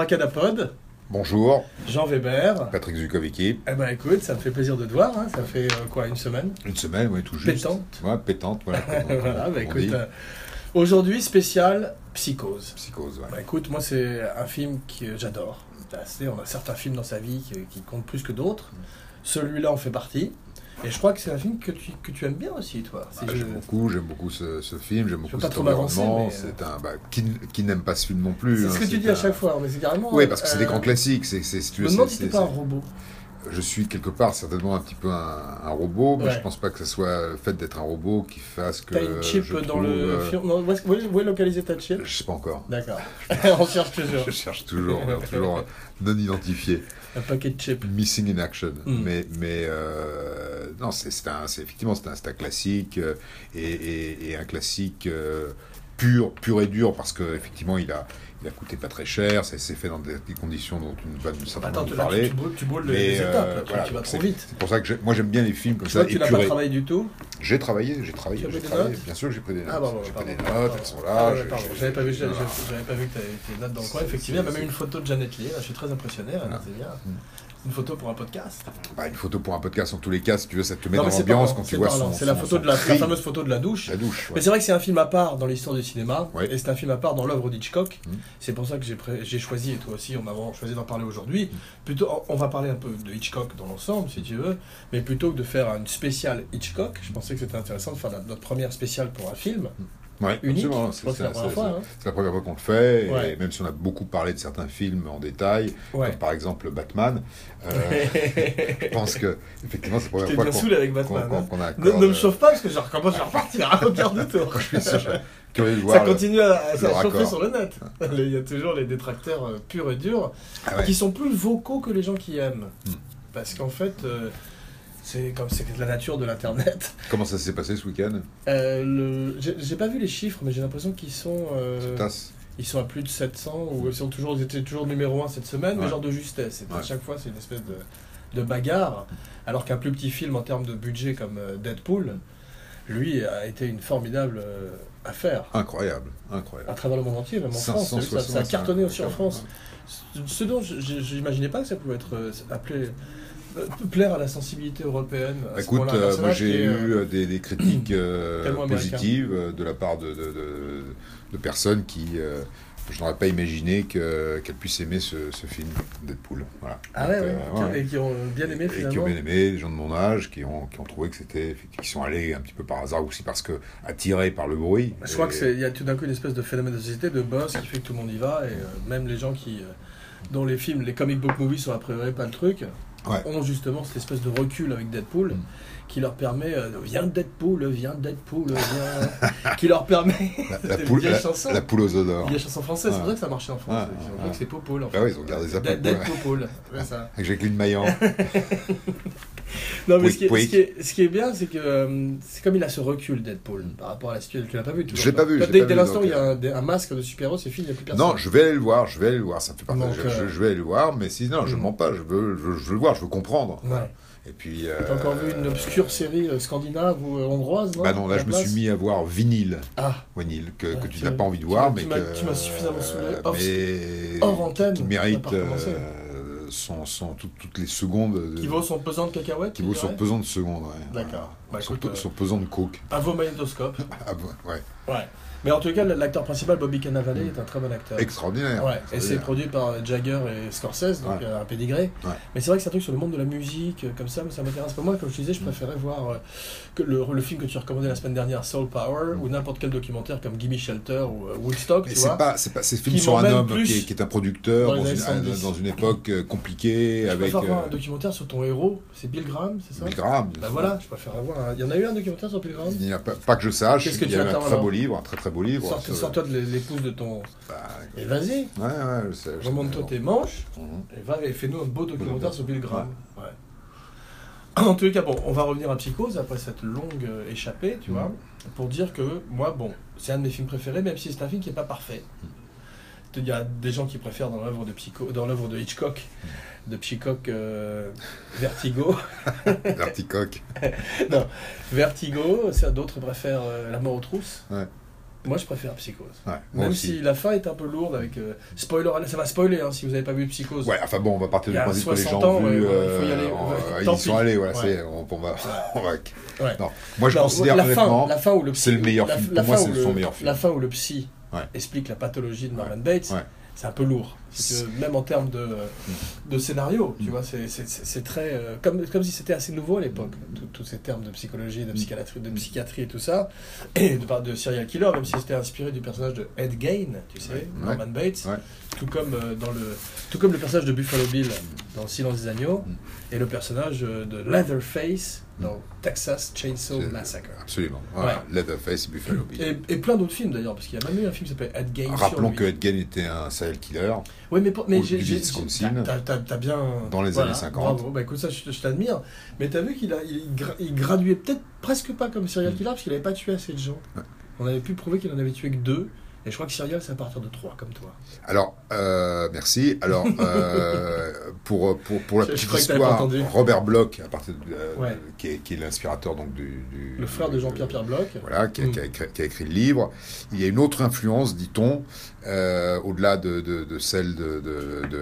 Abracadapod, Bonjour, Jean Weber. Patrick Zukovicki. Eh ben écoute, ça me fait plaisir de te voir. hein. Ça fait euh, quoi, une semaine? Une semaine, oui, tout juste. Pétante. Ouais, pétante, voilà. Voilà, bah écoute, euh, aujourd'hui spécial Psychose. Psychose, ouais. Bah écoute, moi c'est un film que j'adore. On a certains films dans sa vie qui, qui comptent plus que d'autres. Celui-là en fait partie. Et je crois que c'est un film que tu, que tu aimes bien aussi, toi. Ah, je- J'aime beaucoup, j'aime beaucoup ce, ce film, j'aime beaucoup cet environnement. mais, euh, C'est un, bah, qui, qui n'aime pas ce film non plus. C'est hein, ce que tu dis à chaque fois, mais c'est carrément. Oui, parce que c'est des euh, grands classiques. C'est, si tu me si pas un robot. Je suis quelque part certainement un petit peu un, un robot, mais Ouais. je pense pas que ce soit le fait d'être un robot qui fasse que. T'as une chip je dans trouve, le euh, film. Non, où est où est localisée ta chip? Je sais pas encore. D'accord. on cherche toujours. Je cherche toujours, toujours non identifié. Un paquet de chips. Missing in action. Mm. Mais, mais euh, non, c'est un, c'est effectivement c'est un, un classique euh, et, et- et un classique euh, pur, pur et dur parce que effectivement il a, il a coûté pas très cher. Ça s'est fait dans des, conditions dont tu ne vas certainement Attends, nous là, tu, parler. tu les, euh, étapes, là, tu- voilà, tu vas trop vite. C'est pour ça que moi j'aime bien les films comme ça tu n'as pas travaillé du tout J'ai travaillé, j'ai travaillé, j'ai travaillé. notes Bien sûr que j'ai pris des notes. Ah, bon, bon, j'ai pris des notes, elles sont Ah, là. j'ai- J'avais pas vu, que tu avais tes notes dans le coin. Effectivement, il y a même une photo de Janet Lee. Je suis très impressionné. C'est bien. Une photo pour un podcast. Bah, une photo pour un podcast, en tous les cas, si tu veux, ça te met Non, dans l'ambiance quand tu vois son. C'est la photo son de la, fameuse photo de la douche. La douche. Mais c'est vrai que c'est un film à part dans l'histoire du cinéma, Ouais. et c'est un film à part dans l'œuvre d'Hitchcock. Mm. C'est pour ça que j'ai choisi, et toi aussi, on a vraiment choisi d'en parler aujourd'hui. Mm. Plutôt, on- va parler un peu de Hitchcock dans l'ensemble, si tu veux, mais plutôt que de faire une spéciale Hitchcock, je pensais que c'était intéressant de faire notre première spéciale pour un film. Ouais, unique. crois que c'est la première fois. hein. C'est la première fois qu'on le fait, Ouais. et même si on a beaucoup parlé de certains films en détail, Ouais. comme par exemple Batman, euh, je pense que effectivement c'est la première fois qu'on avec Batman. hein. Ne, me euh, chauffe pas parce que je recommence à repartir à aucun de tour. je suis sûr- curieux de Ça voir. continue à, à chauffer sur le net. Il y a toujours les détracteurs euh, purs et durs Ah qui sont plus vocaux que les gens qui aiment. Hmm. Parce qu'en fait, euh, c'est comme c'est la nature de l'internet. Comment ça s'est passé ce week-end? Euh, le- J'ai pas vu les chiffres, mais j'ai l'impression qu'ils sont, euh, ils sont à plus de 700 ou ils sont toujours, ils étaient toujours numéro 1 cette semaine, mais Ouais. genre de justesse. À chaque fois, c'est une espèce de, de bagarre. Alors qu'un plus petit film en termes de budget comme euh, Deadpool, lui, a été une formidable euh, affaire. Incroyable, À incroyable. travers le monde entier, même en France. Ça, ça a 565, cartonné aussi en France. Ce dont j'imaginais pas que ça pouvait être appelé plaire à la sensibilité européenne. à Écoute, euh, moi j'ai est, eu euh, euh, des, des critiques euh, américain. positives euh, de la part de, de, de- de personnes qui. euh, je n'aurais pas imaginé que- qu'elles puissent aimer ce, ce film, Deadpool. Voilà. Ah ouais, Donc, ouais, euh, et qui ont bien aimé Et qui ont finalement. bien aimé, des gens de mon âge, qui ont, qui ont trouvé que c'était. qui sont allés un petit peu par hasard aussi parce que attirés par le bruit. Je crois Et- que c'est il y a tout d'un coup une espèce de phénomène de société, de buzz qui fait que tout le monde y va et euh, même les gens qui euh, dont les films, les comic book movies sont a priori pas le truc, Ouais. ont justement cette espèce de recul avec Deadpool Mm. Qui leur permet euh, viens Deadpool, viens Deadpool, viens qui leur permet La, la poule, la, chansons. la poule aux odeurs. A chanson française, c'est vrai que ça marchait en France. Ouais, Ils ont ouais, cru que c'est Popol en fait. Ah ouais, ils ont gardé ça Popol, c'est ça. Avec Jacqueline Maillan. Non, mais Pouic, ce qui, est, ce, qui est, ce qui est bien, c'est que euh, c'est comme il a ce recul, Deadpool, par rapport à la situation. Tu l'as pas vu toujours Je l'ai pas vu, Dès, dès l'instant où il y a euh, un, un masque de super-héros, c'est fini, il n'y a plus personne. Non, je vais aller le voir, je vais aller le voir, ça fait partie. Donc, je- euh, je vais aller le voir, mais sinon, je ne Mm. mens pas, je veux, je, je veux le voir, je veux comprendre. Ouais. Et puis. T'as encore vu une euh, obscure série euh, scandinave ou euh, hongroise non Bah non, là je me suis mis à voir Vinyle, Ah, Vinyle que, tu n'as pas envie de voir, mais tu m'as- que, tu m'as suffisamment saoulé. euh, Hors- mais hors antenne, qui mérite euh, son, son- tout- toutes les secondes, de- qui vaut son pesant de cacahuètes qui vaut son pesant de secondes. Ouais. D'accord. Bah, pe- euh, son pesant de coke. À vos magnétoscopes. Ah, ouais, ouais. Ouais. Mais en tout cas, l'acteur principal, Bobby Cannavale, est un très bon acteur. Extraordinaire. Ouais, et c'est produit par Jagger et Scorsese, donc Ouais. euh, un pédigré. Ouais. Mais c'est vrai que c'est un truc sur le monde de la musique, euh, comme ça, mais ça m'intéresse pas. Moi, comme je te disais, je Mm. préférais voir euh, que le, le film que tu recommandais la semaine dernière, Soul Power, Mm. ou n'importe quel documentaire comme Gimme Shelter ou euh, Woodstock, Mais c'est pas, c'est pas, c'est film Qui sur un homme qui est, qui est un producteur dans une, 70. dans une époque compliquée Je avec préfère voir un documentaire sur ton héros, c'est Bill Graham, c'est ça? Bill Graham. Bah voilà, je préfère avoir. Il y en a eu un documentaire sur Bill Graham Il n'y a pas, pas que je sache, Qu'est-ce que il y tu a eu un très beau livre, un très très beau livre. Sors- sur- Sors-toi de l'épouse de ton... Bah, Et vas-y, ouais, ouais, je sais. remonte-toi tes manches, Mhm. et va et fais-nous un beau documentaire sur Bill Graham. Ouais. Ouais. En tous les cas, bon, on va revenir à Psychose après cette longue euh, échappée, tu Mhm. vois, pour dire que moi, bon, c'est un de mes films préférés, même si c'est un film qui n'est pas parfait. Il y a des gens qui préfèrent dans l'œuvre de Psycho, dans l'œuvre de Hitchcock, de Hitchcock euh, Vertigo. Vertigo, d'autres préfèrent euh, La mort aux trousses. Ouais. Moi, je préfère Psychose. Ouais, Même aussi. si la fin est un peu lourde avec. euh, spoiler, ça va spoiler hein, si vous n'avez pas vu Psychose. Ouais, enfin bon, on va partir du principe que les 60 gens ans, ont vu, il faut y euh, aller. Ouais, ils y sont pis. allés, voilà, Ouais. c'est, on, on va, on va- Ouais. Non, moi je Non, considère la fin, la fin où le c'est le meilleur la- film. la Pour moi, c'est son le- meilleur film. La fin où le psy Ouais. explique la pathologie de Norman Bates, c'est un peu lourd. Veux, même en termes de, de scénario, tu Mm. vois, c'est- très. euh, comme, comme si c'était assez nouveau à l'époque, tout- tous ces termes de psychologie, Mm. de psychiatrie, de psychiatrie et tout ça, et de, de serial killer, même si c'était inspiré du personnage de Ed Gein, tu sais, Ouais. Norman Bates, Ouais. tout, comme, euh, dans le, tout comme le personnage de Buffalo Bill dans Le Silence des Agneaux, Mm. et le personnage euh, de Leatherface dans Texas Chainsaw Massacre. Absolument. Voilà. Leatherface, Buffalo Bill. Et, et plein d'autres films d'ailleurs, parce qu'il y a même eu un film qui s'appelle Ed Gein. Rappelons que Ed Gein était un serial killer. Oui, mais, pour- mais j'ai. t'as- bien. Dans les voilà, années 50. Bravo, bah écoute, ça, je, je t'admire. Mais t'as vu qu'il a, il, gra- il graduait peut-être presque pas comme serial killer, parce qu'il avait pas tué assez de gens. Mm. Ouais. On avait pu prouver qu'il en avait tué que deux. Et je crois que serial, c'est à partir de trois, comme toi. Alors, euh, merci. Alors, euh, pour, pour, pour la Je- petite histoire. Robert Bloch, à partir de, euh, Ouais. qui est, qui est l'inspirateur donc du, du- Le frère de Jean-Pierre Pierre Bloch. Voilà, qui a, Mm. qui a écrit, qui a écrit le livre. Il y a une autre influence, dit-on, euh, au-delà de, de, de celle de,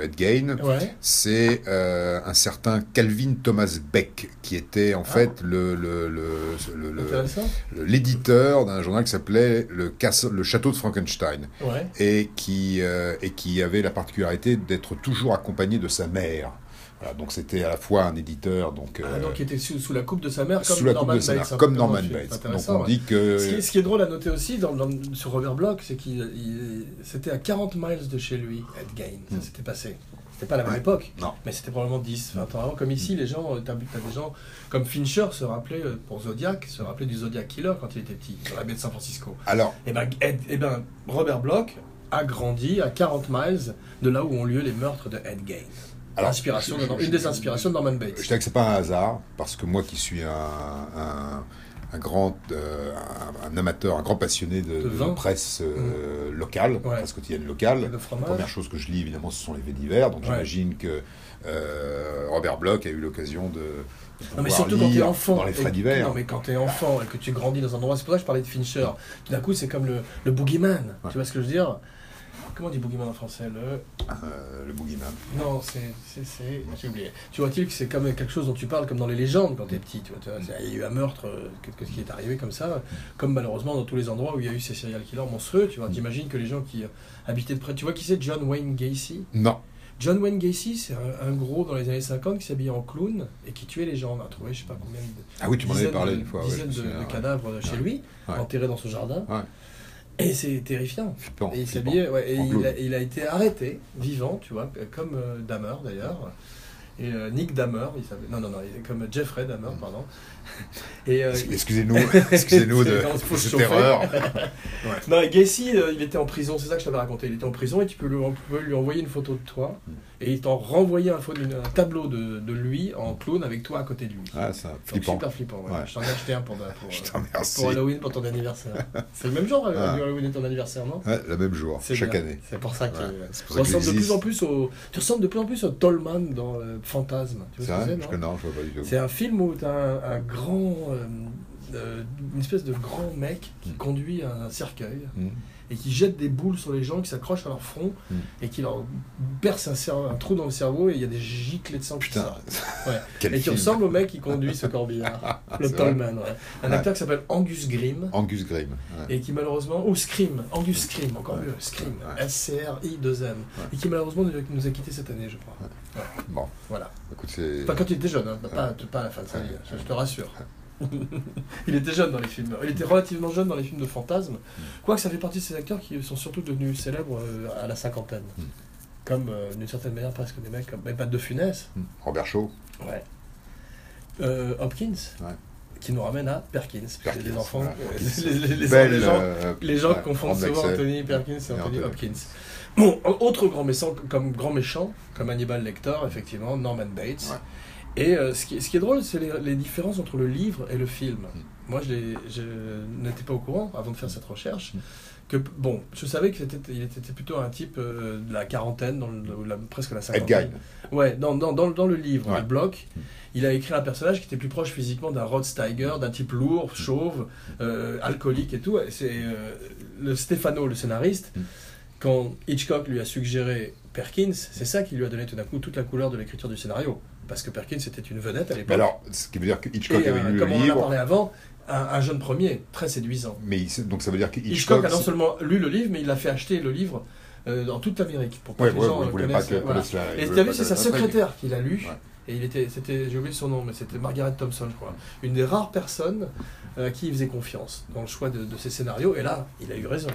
Ed. Ouais. C'est euh, un certain Calvin Thomas Beck, qui était en Ah. fait le, l'éditeur d'un journal qui s'appelait le, Château de Frankenstein Ouais. et qui, euh, et qui avait la particularité d'être toujours accompagné de sa mère. Donc c'était à la fois un éditeur, donc, Ah, euh, donc il était sous, sous la coupe de sa mère, comme sous la Norman coupe de sa Bates, mère, un comme Norman dans. Bates. Donc on ouais. dit que... Ce qui, est, ce qui est drôle à noter aussi dans, dans- sur Robert Bloch, c'est qu'il il- c'était à 40 miles de chez lui, Ed Gein. Ça Mm. s'était passé. C'était pas la même Ouais. époque, Non. mais c'était probablement 10, 20 ans avant. Comme ici, les gens, euh, t'as des gens comme Fincher se rappelait, euh, pour Zodiac, se rappelait du Zodiac Killer quand il était petit, sur la baie de San Francisco. Alors, Et ben, Ed- eh ben, Robert Bloch a grandi à 40 miles de là où ont lieu les meurtres de Ed Gein. Alors Inspiration je- de- je- une des inspirations de Norman Bates. Je dirais que c'est pas un hasard, parce que moi qui suis un, un, un grand euh, un, un amateur, un grand passionné de, De de vin. presse euh, locale, Ouais. presse quotidienne locale, la première chose que je lis évidemment ce sont les faits divers, donc Ouais. j'imagine que euh, Robert Bloch a eu l'occasion de, Non, mais surtout quand t'es enfant. dans les faits divers. Non, mais quand t'es enfant et que tu grandis dans un endroit, c'est pour ça que je parlais de Fincher. Tout d'un coup, c'est comme le, le boogeyman. Ouais. Tu vois ce que je veux dire? Comment on dit boogeyman en français le... Euh, le boogeyman. Non, c'est. c'est- c'est- J'ai oublié. Tu vois-t-il que c'est comme quelque chose dont tu parles comme dans les légendes quand t'es petit. Tu vois, il y a eu un meurtre, euh, qu'est-ce qui est arrivé comme ça. Comme malheureusement dans tous les endroits où il y a eu ces serial killers monstrueux. Tu vois, t'imagines que les gens qui euh, habitaient de près. Tu vois qui c'est John Wayne Gacy? Non. John Wayne Gacy, c'est un, un gros dans les années 50 qui s'habillait en clown et qui tuait les gens. On a trouvé je sais pas combien de Ah oui, tu m'en avais dizaines parlé de- une fois. dizaines de, ouais. cadavres chez lui, Ouais. enterrés dans son jardin. Ouais. Et c'est terrifiant. Flippant, Et il s'habillait, ouais, et il a, il a été arrêté, vivant, tu vois, comme euh, Dahmer d'ailleurs. Et euh, Nick Dahmer, il s'appelait. Non, non, non, comme Jeffrey Dahmer, Mm. pardon. Et, euh, Excusez-nous, excusez-nous de, cette erreur. Non, et Gacy, euh, il était en prison, c'est ça que je t'avais raconté. Il était en prison et tu peux lui envoyer une photo de toi. Mm. Et il t'en renvoyait un, tableau de, de lui en clown avec toi à côté de lui. Ah, ça, Donc, flippant. super flippant. ouais. Ouais. Je t'en ai acheté un pour, pour, Je euh, pour Halloween, pour ton anniversaire. C'est le même jour, euh, Ah. Halloween et ton anniversaire, non? Ouais, le même jour, chaque bien. année. C'est pour ça que tu ressembles de plus en plus au. Tu ressembles de plus en plus au Tollman dans euh, Fantasme. Tu C'est vois ce que c'est, non je vois pas du tout. C'est un film où tu as un, un grand. euh, euh, une espèce de grand mec qui Mm. conduit un cercueil Hmm. Et qui jette des boules sur les gens qui s'accrochent à leur front Mm. et qui leur perce un, trou dans le cerveau et il y a des giclées de sang qui Putain, sortent. Ouais. quel Et tu film. ressembles au mec qui conduit ce corbillard, le C'est vrai. Tollman. ouais. Un Ouais. acteur qui s'appelle Angus Grimm Angus Grimm. et qui malheureusement, ou Scream, Angus Scream, encore mieux, Scream, Ouais. S-C-R-I-2-M, et qui malheureusement nous a, nous a quitté cette année, je crois. Bon, Voilà. écoute. Enfin, quand il était jeune, hein, pas, pas à la fin de sa vie, je te rassure. il était jeune dans les films, il était relativement jeune dans les films de fantasmes, quoique ça fait partie de ces acteurs qui sont surtout devenus célèbres euh, à la cinquantaine. Mm. Comme, euh, d'une certaine manière, presque des mecs comme. Mais pas de Funès, Hmm. Robert Shaw. ouais. Euh, Hopkins, Ouais. qui nous ramène à Perkins, Perkins, les enfants, voilà, euh, les, les- les- Belle, les gens, les gens confondent souvent. Anthony Perkins et Et Anthony Anthony. Hopkins. Bon, autre grand méchant, comme grand méchant, comme Hannibal Lecter, effectivement, Norman Bates. Ouais. Et euh, ce, qui, ce qui est drôle, c'est les, les différences entre le livre et le film. Mm. Moi, je, n'étais pas au courant avant de faire cette recherche. Mm. Que, bon, je savais qu'il était, il était plutôt un type euh, de la quarantaine, dans le- ou la- presque la cinquantaine. Ouais, dans, dans, dans, dans le livre, Ouais. le bloc, Mm. il a écrit un personnage qui était plus proche physiquement d'un Rod Steiger, d'un type lourd, chauve, euh, alcoolique et tout. C'est, le Stefano, le scénariste, quand Hitchcock lui a suggéré Perkins, c'est ça qui lui a donné tout d'un coup toute la couleur de l'écriture du scénario. Parce que Perkins était une vedette à l'époque. alors, ce qui veut dire que Hitchcock Et, avait euh, lu le comme on en a livre, parlé avant, un, un jeune premier, très séduisant. mais il- donc ça veut dire que Hitchcock, Hitchcock. a non seulement lu le livre, mais il a fait acheter le livre euh, dans toute l'Amérique pour pas Ouais, que les ouais, gens pas que voilà. la- Et tu as vu, c'est que sa la secrétaire qui l'a lu. Ouais. Et il était, c'était, j'ai oublié son nom, mais c'était Margaret Thompson, je crois. Une des rares personnes euh, à qui il faisait confiance dans le choix de, de ses scénarios. Et là, il a eu raison.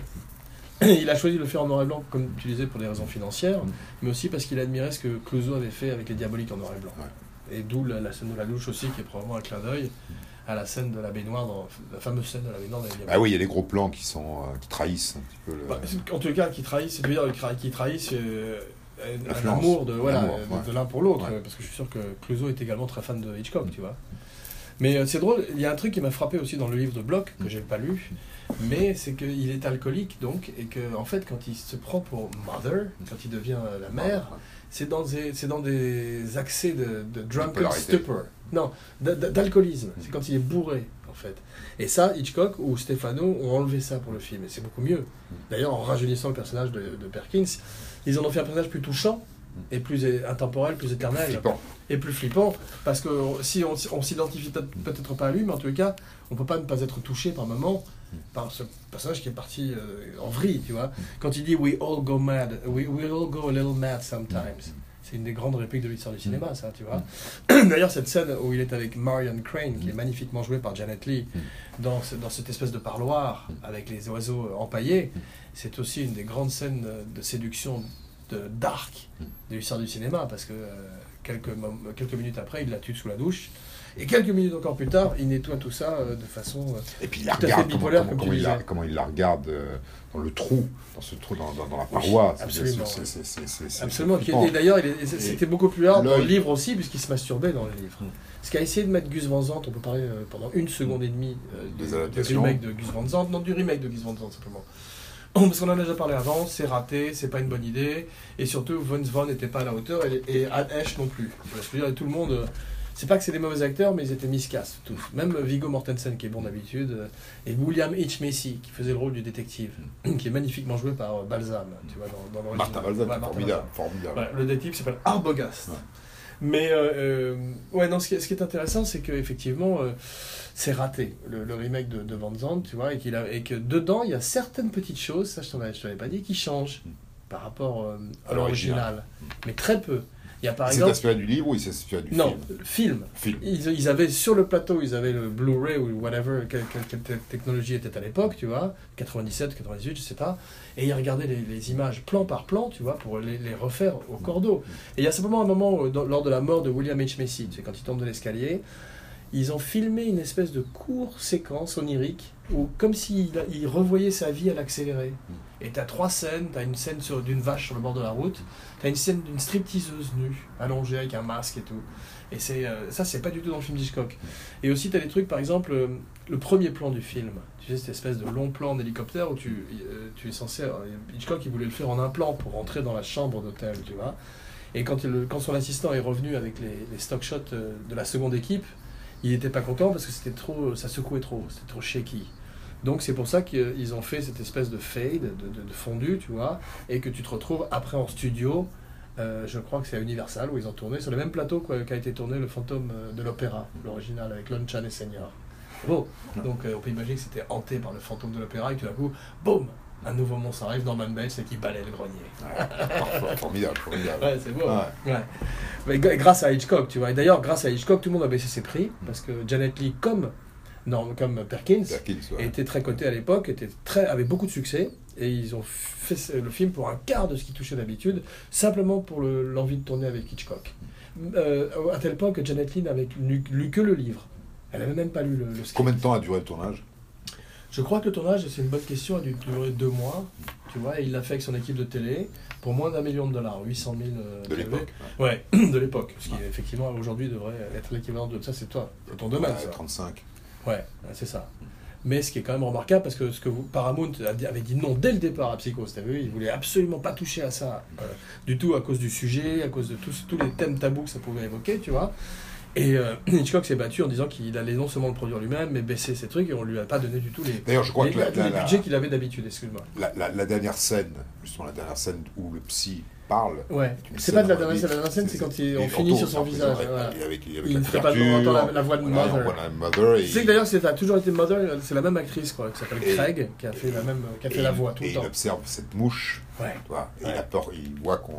Il a choisi de le faire en noir et blanc, comme tu disais, pour des raisons financières, Mm. mais aussi parce qu'il admirait ce que Clouseau avait fait avec les Diaboliques en noir et blanc. Ouais. Et d'où la, la scène de la louche aussi, qui est probablement un clin d'œil à la scène de la baignoire, dans, la fameuse scène de la baignoire dans. Ah oui, il y a les gros plans qui sont euh, qui trahissent un petit peu le. Bah, en tout cas, qui trahissent, c'est de dire qui trahissent euh, un, amour de, voilà, ouais. l'un pour l'autre, Ouais. euh, parce que je suis sûr que Clouseau est également très fan de Hitchcock, tu vois. Mais euh, c'est drôle, il y a un truc qui m'a frappé aussi dans le livre de Bloch, que j'ai pas lu, mais c'est qu'il est alcoolique, donc, et que, en fait, quand il se prend pour mother, quand il devient euh, la mère, c'est dans des, c'est dans des accès de, de drunken stupor. Non, d'a- d'a- d'alcoolisme. C'est quand il est bourré, en fait. Et ça, Hitchcock ou Stefano ont enlevé ça pour le film, et c'est beaucoup mieux. D'ailleurs, en rajeunissant le personnage de, de Perkins, ils en ont fait un personnage plus touchant, et plus intemporel, plus éternel, Flippant. et plus flippant, parce que si on, on s'identifie peut- peut-être pas à lui, mais en tous les cas, on peut pas ne pas être touché par moment par ce personnage qui est parti euh, en vrille, tu vois. Quand il dit We all go mad, we, we all go a little mad sometimes. C'est une des grandes répliques de l'histoire du cinéma, ça, tu vois. D'ailleurs, cette scène où il est avec Marion Crane, qui est magnifiquement jouée par Janet Leigh, dans, ce- dans cette espèce de parloir avec les oiseaux empaillés, c'est aussi une des grandes scènes de séduction de dark de l'histoire du cinéma, parce que euh, quelques, quelques minutes après, il la tue sous la douche. Et quelques minutes encore plus tard, il nettoie tout ça euh, de façon. euh, Et puis il la regarde, comment, bipolaire, comment- comme comment il la, comment il la regarde euh, dans le trou, dans ce trou, dans, dans- dans la paroi. Absolument. Et d'ailleurs, c'était beaucoup plus hard dans le livre aussi, puisqu'il se masturbait dans le livre. Mm. Ce qu'a essayé de mettre Gus Van Sant, on peut parler pendant une seconde et demie Des du, du remake de Gus Van Sant, non, du remake de Gus Van Sant simplement. Parce qu'on en a déjà parlé avant, c'est raté, c'est pas une bonne idée, et surtout, Vince Vaughn n'était pas à la hauteur, et, et non plus. Je veux dire, tout le monde. euh, C'est pas que c'est des mauvais acteurs, mais ils étaient miscasses, tous. Même Viggo Mortensen, qui est bon d'habitude, euh, et William H. Macy, qui faisait le rôle du détective, qui est magnifiquement joué par euh, Balsam, tu vois, dans, dans l'original. Martin Balsam, Ouais, formidable. Formidable. Voilà, le détective s'appelle Arbogast. Ouais. Mais euh, ouais, non, ce qui, est- ce qui est intéressant, c'est qu'effectivement, euh, c'est raté, le, le remake de, de Van Zandt, tu vois, et, qu'il a, et que dedans, il y a certaines petites choses, ça je t'en avais, je t'avais pas dit, qui changent par rapport euh, à l'original. l'original. Mais très peu. Il y a par exemple. inspiré du livre ou il s'est inspiré du Non, film film. Film. Ils, ils avaient sur le plateau, ils avaient le Blu-ray ou whatever, quelle, quelle- quelle te- technologie était à l'époque, tu vois, 97, 98, je sais pas, et ils regardaient les, les images plan par plan, tu vois, pour les, les refaire au cordeau. Et il y a simplement un moment, euh, dans- lors de la mort de William H. Macy, sais, quand il tombe de l'escalier, ils ont filmé une espèce de courte séquence onirique, où comme s'il il revoyait sa vie à l'accéléré. Et t'as trois scènes, t'as une scène d'une vache sur le bord de la route, t'as une scène d'une stripteaseuse nue, allongée avec un masque et tout. Et c'est euh, ça, c'est pas du tout dans le film d'Hitchcock. Et aussi, t'as des trucs, par exemple, euh, le premier plan du film. Tu sais, cette espèce de long plan en hélicoptère où tu, euh, tu es censé. euh, Hitchcock, il voulait le faire en un plan pour rentrer dans la chambre d'hôtel, tu vois. Et quand, il- quand son assistant est revenu avec les, les stock shots de la seconde équipe, il n'était pas content parce que c'était trop, ça secouait trop, c'était trop shaky. Donc c'est pour ça qu'ils ont fait cette espèce de fade, de, de- de fondu, tu vois, et que tu te retrouves après en studio. euh, je crois que c'est à Universal où ils ont tourné sur le même plateau quoi, qu'a été tourné le fantôme euh, de l'opéra, l'original avec Lon Chan et Senior. Bon, donc euh, on peut imaginer que c'était hanté par le fantôme de l'opéra et que tout d'un coup, boum, un nouveau monstre arrive, Norman Bates, et qui balaie le grenier. Parfait, formidable, formidable. Ouais, c'est beau. Ouais. Ouais. Mais grâce à Hitchcock, tu vois. Et d'ailleurs, grâce à Hitchcock, tout le monde a baissé ses prix parce que Janet Leigh, comme, non, comme Perkins, Perkins, ouais. était très coté à l'époque, était très, avait beaucoup de succès. Et ils ont fait le film pour un quart de ce qui touchait d'habitude, simplement pour le- l'envie de tourner avec Hitchcock. Euh, à tel point que Janet Leigh n'avait lu, lu que le livre. Elle n'avait même pas lu le, le script. Combien de temps a duré le tournage? Je crois que le tournage, c'est une bonne question, a dû durer deux mois, tu vois, et il l'a fait avec son équipe de télé pour moins d'un million de dollars, 800 000 euh, de l'époque Ouais, de l'époque. Ce qui, effectivement, aujourd'hui, devrait être l'équivalent de ça, c'est toi, c'est ton domaine, Ouais, ça. 35. Ouais, c'est ça. Mais ce qui est quand même remarquable, parce que ce que vous, Paramount avait dit non dès le départ à Psychose, t'as vu, ils voulaient absolument pas toucher à ça, euh, du tout à cause du sujet, à cause de tous, tous les thèmes tabous que ça pouvait évoquer, tu vois. Et euh, Hitchcock s'est battu en disant qu'il allait non seulement le produire lui-même, mais baisser ses trucs et on lui a pas donné du tout les, D'ailleurs, je crois les, que la, les la- la- budgets qu'il avait d'habitude, excuse-moi. la dernière scène, justement la dernière scène où le psy parle. Ouais, c'est pas de la dernière scène, la dernière scène, c'est quand il- on finit sur son visage. Il ne fait pas entendre la- la voix de Mother. et Tu sais que d'ailleurs, c'est- toujours été Mother, c'est la même actrice, quoi, qui s'appelle Et- Craig, qui a fait la même, qui a fait et la voix tout et le temps. il observe cette mouche, Ouais. et Ouais. il a peur, il voit qu'on.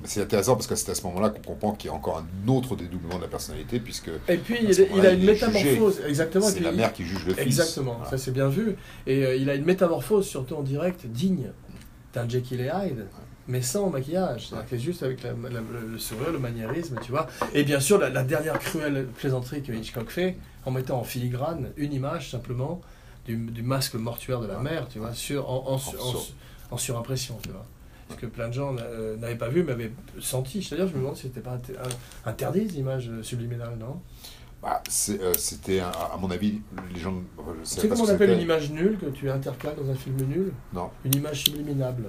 Mais c'est intéressant parce que c'est à ce moment-là qu'on comprend qu'il y a encore un autre dédoublement de la personnalité, puisque Et puis, il, a une il métamorphose, exactement. et c'est la mère qui juge le fils. Exactement, Voilà. ça c'est bien vu. Et euh, il a une métamorphose, surtout en direct, digne d'un Jekyll et Hyde, mais sans maquillage. C'est-à-dire que juste avec la- la- le sourire, le maniérisme, tu vois. Et bien sûr, la, la dernière cruelle plaisanterie que Hitchcock fait, en mettant en filigrane une image simplement du, du masque mortuaire de la mère, tu vois, sur, en, en, en- sur- en surimpression, tu vois. Ce que plein de gens euh, n'avaient pas vu, mais avaient senti. C'est-à-dire, je me demande si c'était pas inter- interdit, ces images subliminales, non? Bah, euh, c'était, à mon avis, les gens. Tu sais comment on appelle une image nulle que tu intercales dans un film nul? Non, Une image subliminable.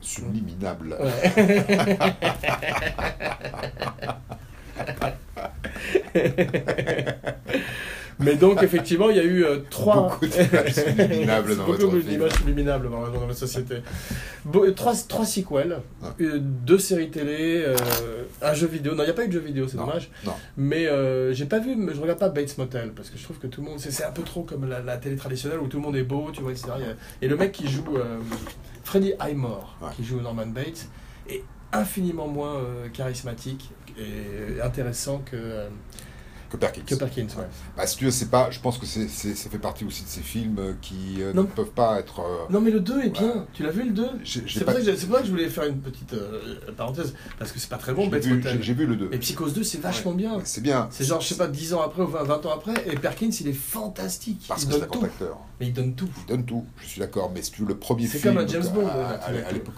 Subliminable. Mais donc, effectivement, il y a eu euh, trois. Beaucoup d'images subliminables dans Beaucoup votre d'images film. subliminables dans, dans la société. Bo- trois, trois sequels, Ouais. euh, deux séries télé, euh, un jeu vidéo. Non, il n'y a pas eu de jeu vidéo, c'est dommage. non. Mais euh, j'ai pas vu, mais je regarde pas Bates Motel parce que je trouve que tout le monde. C'est un peu trop comme la, la télé traditionnelle où tout le monde est beau, tu vois, etc. Et le mec qui joue. euh, Freddie Highmore, Ouais. qui joue Norman Bates, est infiniment moins euh, charismatique et intéressant que, euh, Que Perkins. que Perkins. ouais. Bah, si tu veux, c'est pas. Je pense que c'est, c'est- ça fait partie aussi de ces films euh, qui euh, ne peuvent pas être. euh, Non, mais le 2 est bien. Ouais. Tu l'as vu le 2 j'ai, j'ai C'est pas- pour, que c'est pour ça que je voulais faire une petite euh, parenthèse, parce que c'est pas très bon, j'ai vu, le 2. Et Psychose 2, c'est vachement bien. C'est bien. C'est genre, je sais pas, 10 ans après ou 20, 20 ans après, et Perkins, il est fantastique. Parce il que c'est un grand acteur. Mais il donne tout. Il donne tout, je suis d'accord, mais si tu veux, le premier C'est film. comme un James Bond, À, l'époque,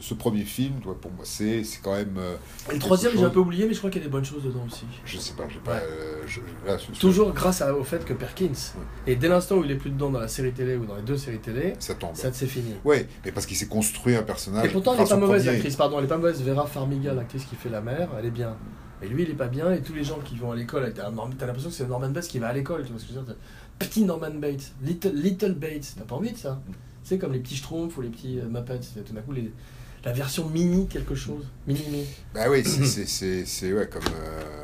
ce, premier film, pour moi, c'est, c'est quand même. Et le troisième, j'ai un peu oublié, mais je crois qu'il y a des bonnes choses dedans aussi. Je sais pas, j'ai pas. Euh, je- je- là, ce- ce- Toujours grâce à- au fait que Perkins, et dès l'instant où il est plus dedans dans la série télé ou dans les deux séries télé, Ça tombe. ça c'est fini. Oui, mais parce qu'il s'est construit un personnage. Et pourtant, elle est grâce pas au mauvaise, premier. l'actrice, pardon, elle est pas mauvaise. Vera Farmiga, l'actrice qui fait la mère, elle est bien. Mais lui, il est pas bien, et tous les gens qui vont à l'école, t'as t'as l'impression que c'est Norman Bates qui va à l'école, tu vois ce que je veux dire Petit Norman Bates, Little, little Bates, t'as pas envie de ça? C'est comme les petits Schtroumpfs ou les petits euh, Muppets, c'est tout d'un coup les- la version mini quelque chose, mini-mini. Bah oui, c'est- c'est- c'est c'est- ouais, comme. euh,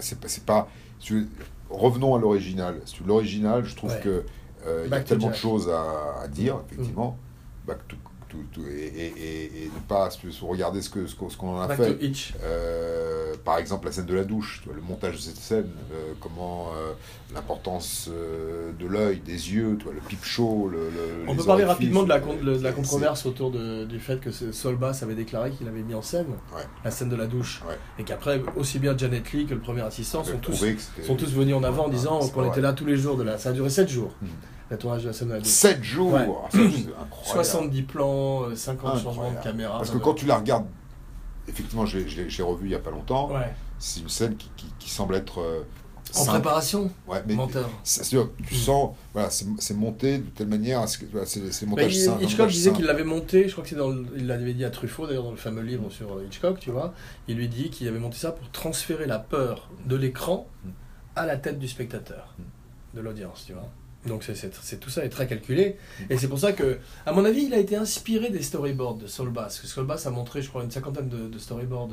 c'est pas. c'est pas tu revenons à l'original. L'original, je trouve Ouais. que euh, il y a tellement de choses à, à dire, effectivement. Back to- to- to- et, et, et, ne pas regarder ce qu'on ce ce qu'on en a Back fait. Euh, par exemple, la scène de la douche, tu vois, le montage de cette scène, euh, comment euh, l'importance de l'œil, des yeux, tu vois, le pipe show, le, le- On les peut parler rapidement de la, de la controverse autour de- du fait que Bass avait déclaré qu'il avait mis en scène Ouais. la scène de la douche. Ouais. Et qu'après, aussi bien Janet Lee que le premier assistant sont tous, sont tous venus en avant en disant qu'on était là tous les jours. De la... Ça a duré 7 jours, Hmm. De la scène douche. 7 jours Ouais. Ah, ça, c'est incroyable. 70 plans, euh, 50 changements de Incroyable. caméra. Parce que quand tu la regardes, effectivement, je l'ai- revu il y a pas longtemps, Ouais. c'est une scène qui, qui- qui semble être euh, En simple. préparation, Ouais, mais menteur. c'est sûr, tu Mm. sens, voilà, c'est monté de telle manière à ce que voilà, c'est c'est Bah, montage il- simple. Hitchcock disait qu'il l'avait monté, je crois que c'est dans le- il l'avait dit à Truffaut d'ailleurs dans le fameux livre sur euh, Hitchcock, tu vois. Il lui dit qu'il avait monté ça pour transférer la peur de l'écran Mm. à la tête du spectateur, Mm. de l'audience, tu vois. Donc c'est, tout ça est très calculé. Et c'est pour ça que, à mon avis, il a été inspiré des storyboards de Saul Bass. Parce que Saul Bass a montré, je crois, une cinquantaine de, de storyboards,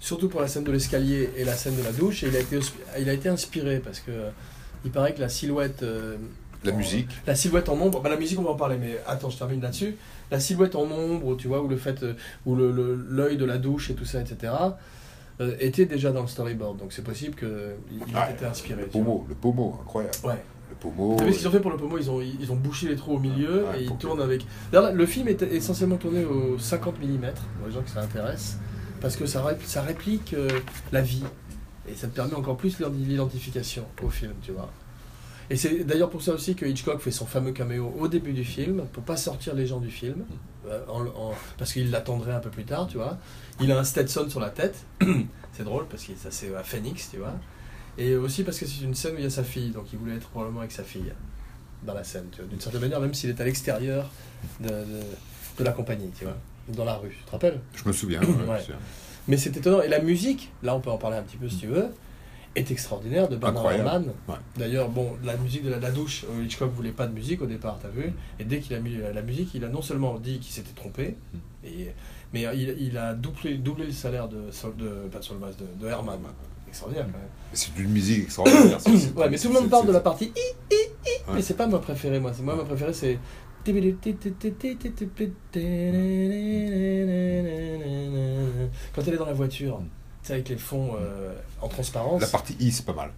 surtout pour la scène de l'escalier et la scène de la douche. Et il a été, il a été inspiré parce que euh, il paraît que la silhouette... euh, La en- musique. La silhouette en ombre, bah, la musique on va en parler, mais attends, je termine là-dessus. La silhouette en ombre, tu vois, ou le fait, euh, ou le- le- l'œil de la douche et tout ça, etc., était déjà dans le storyboard. Donc c'est possible qu'il il Ah, été inspiré. Le pommeau, le pommeau, incroyable. Ouais. Pommeau. T'as vu ce qu'ils ont fait pour le pommeau ils ont, ils ont bouché les trous au milieu Ouais, et ils tournent avec. D'ailleurs, le film est essentiellement tourné au 50 mm, pour les gens que ça intéresse, parce que ça, rép- ça réplique euh, la vie. Et ça te permet encore plus l'identification au film, tu vois. Et c'est d'ailleurs pour ça aussi que Hitchcock fait son fameux caméo au début du film, pour pas sortir les gens du film, euh, en- en- parce qu'il l'attendrait un peu plus tard, tu vois. Il a un Stetson sur la tête, c'est drôle parce que ça c'est à Phoenix, tu vois. Et aussi parce que c'est une scène où il y a sa fille, donc il voulait être probablement avec sa fille dans la scène, d'une certaine manière, même s'il est à l'extérieur de, de, de la compagnie, tu vois, dans la rue, tu te rappelles? Je me souviens. ouais, Ouais. c'est- Mais c'est étonnant. Et la musique, là on peut en parler un petit peu si tu veux, est extraordinaire de Bernard. Herrmann. Ouais. D'ailleurs, bon, la musique de la, la douche, euh, Hitchcock voulait pas de musique au départ, t'as vu? Et dès qu'il a mis la, la musique, il a non seulement dit qu'il s'était trompé, et, mais il, il a doublé, doublé le salaire de, de pas de de, de Herman. Extraordinaire quand même. C'est une musique extraordinaire. Ouais, mais tout le monde parle de la partie i, i, i, Ouais. mais c'est pas ma préférée, moi. C'est moi, ma préférée, c'est. Quand elle est dans la voiture, tu sais, avec les fonds euh, en transparence. La partie I, c'est pas mal.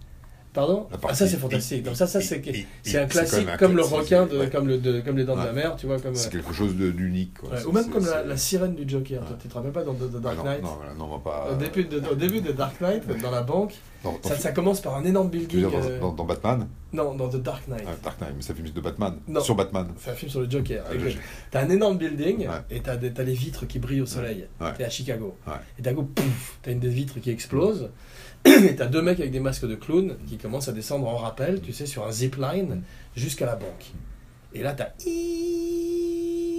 Pardon Ah, ça, c'est fantastique. Donc, ça, ça c'est un classique, un comme le requin, de, ouais. comme, le, de- comme les dents de la mer, tu vois. Comme, C'est euh, quelque chose d'unique. ouais, ou même comme la, sirène du Joker. Toi, Tu te rappelles pas dans Ah, Dark non, Knight non, non, on va pas. au, début de, au début de Dark Knight, dans la banque, Dans, dans- ça, ça commence par un énorme building. dire dans, euh, dans- dans Batman Non, dans The Dark Knight. Ah, Dark Knight, mais c'est un film de Batman. Non. Sur Batman. C'est un film sur le Joker. Ah, T'as un énorme building Ouais. et t'as, les vitres qui brillent au soleil. Ouais. T'es à Chicago. Ouais. Et d'un coup, pouf, t'as une des vitres qui explose. et t'as deux mecs avec des masques de clown qui commencent à descendre en rappel, tu sais, sur un zip line jusqu'à la banque. Et là, t'as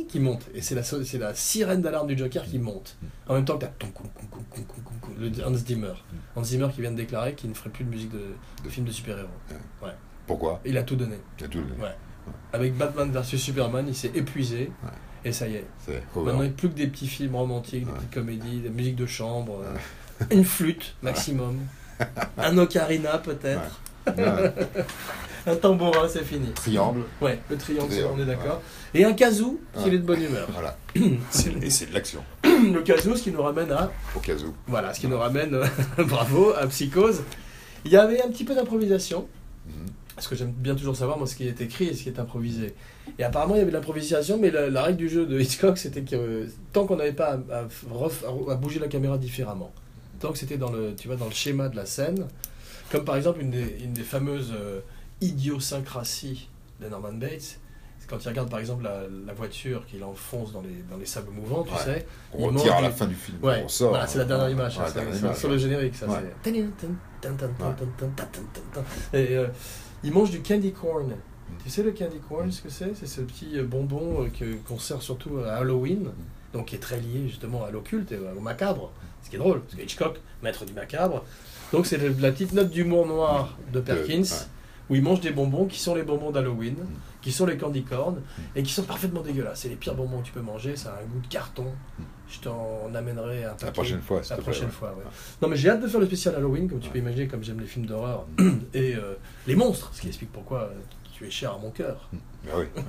qui monte. Et c'est la, c'est la sirène d'alarme du Joker qui monte. En même temps que t'as le Hans Zimmer. Hans Zimmer qui vient de déclarer qu'il ne ferait plus de musique de, de film de super-héros. Pourquoi? Il a tout donné. Il a tout Ouais. Avec Batman vs Superman, il s'est épuisé. Ouais. Et ça y est. Maintenant, il n'y a plus que des petits films romantiques, des Ouais. petites comédies, des musiques de chambre, euh, une flûte maximum, un ocarina peut-être, un tambourin, c'est fini. Triangle. Ouais, le triangle, Triangle, on est d'accord. Et un kazoo, s'il Ouais. est de bonne humeur. Voilà. C'est- Et c'est de l'action, Le kazoo, ce qui nous ramène à, au cas où. voilà, ce qui nous ramène, bravo, à Psychose. Il y avait un petit peu d'improvisation. Mhm. Parce que j'aime bien toujours savoir moi ce qui est écrit et ce qui est improvisé. Et apparemment il y avait de l'improvisation, mais la, la règle du jeu de Hitchcock c'était que euh, tant qu'on n'avait pas à, à ref- à bouger la caméra différemment, tant que c'était dans le, tu vois, dans le schéma de la scène, comme par exemple une des, une des fameuses euh, idiosyncrasies de Norman Bates, c'est quand il regarde par exemple la, la voiture qu'il enfonce dans les, dans les sables mouvants, tu Ouais. sais. On Il retire mange à la fin du film. Ouais, on sort. voilà, c'est la dernière image, Ouais, ça, dernière c'est image, sur le générique, ça c'est. Et euh, il mange du candy corn. Tu sais le candy corn, ce que c'est? C'est ce petit euh, bonbon euh, qu'on sert surtout à Halloween, donc qui est très lié justement à l'occulte et au macabre. Ce qui est drôle, parce que Hitchcock, maître du macabre. Donc c'est la petite note d'humour noir de Perkins, où il mange des bonbons qui sont les bonbons d'Halloween, qui sont les candy corn, et qui sont parfaitement dégueulasses. C'est les pires bonbons que tu peux manger, ça a un goût de carton. Je t'en amènerai un paquet. La prochaine fois, La prochaine fois, ouais. Non, mais j'ai hâte de faire le spécial Halloween, comme tu peux imaginer, comme j'aime les films d'horreur et euh, les monstres, ce qui explique pourquoi euh, tu es cher à mon cœur. Ah oui.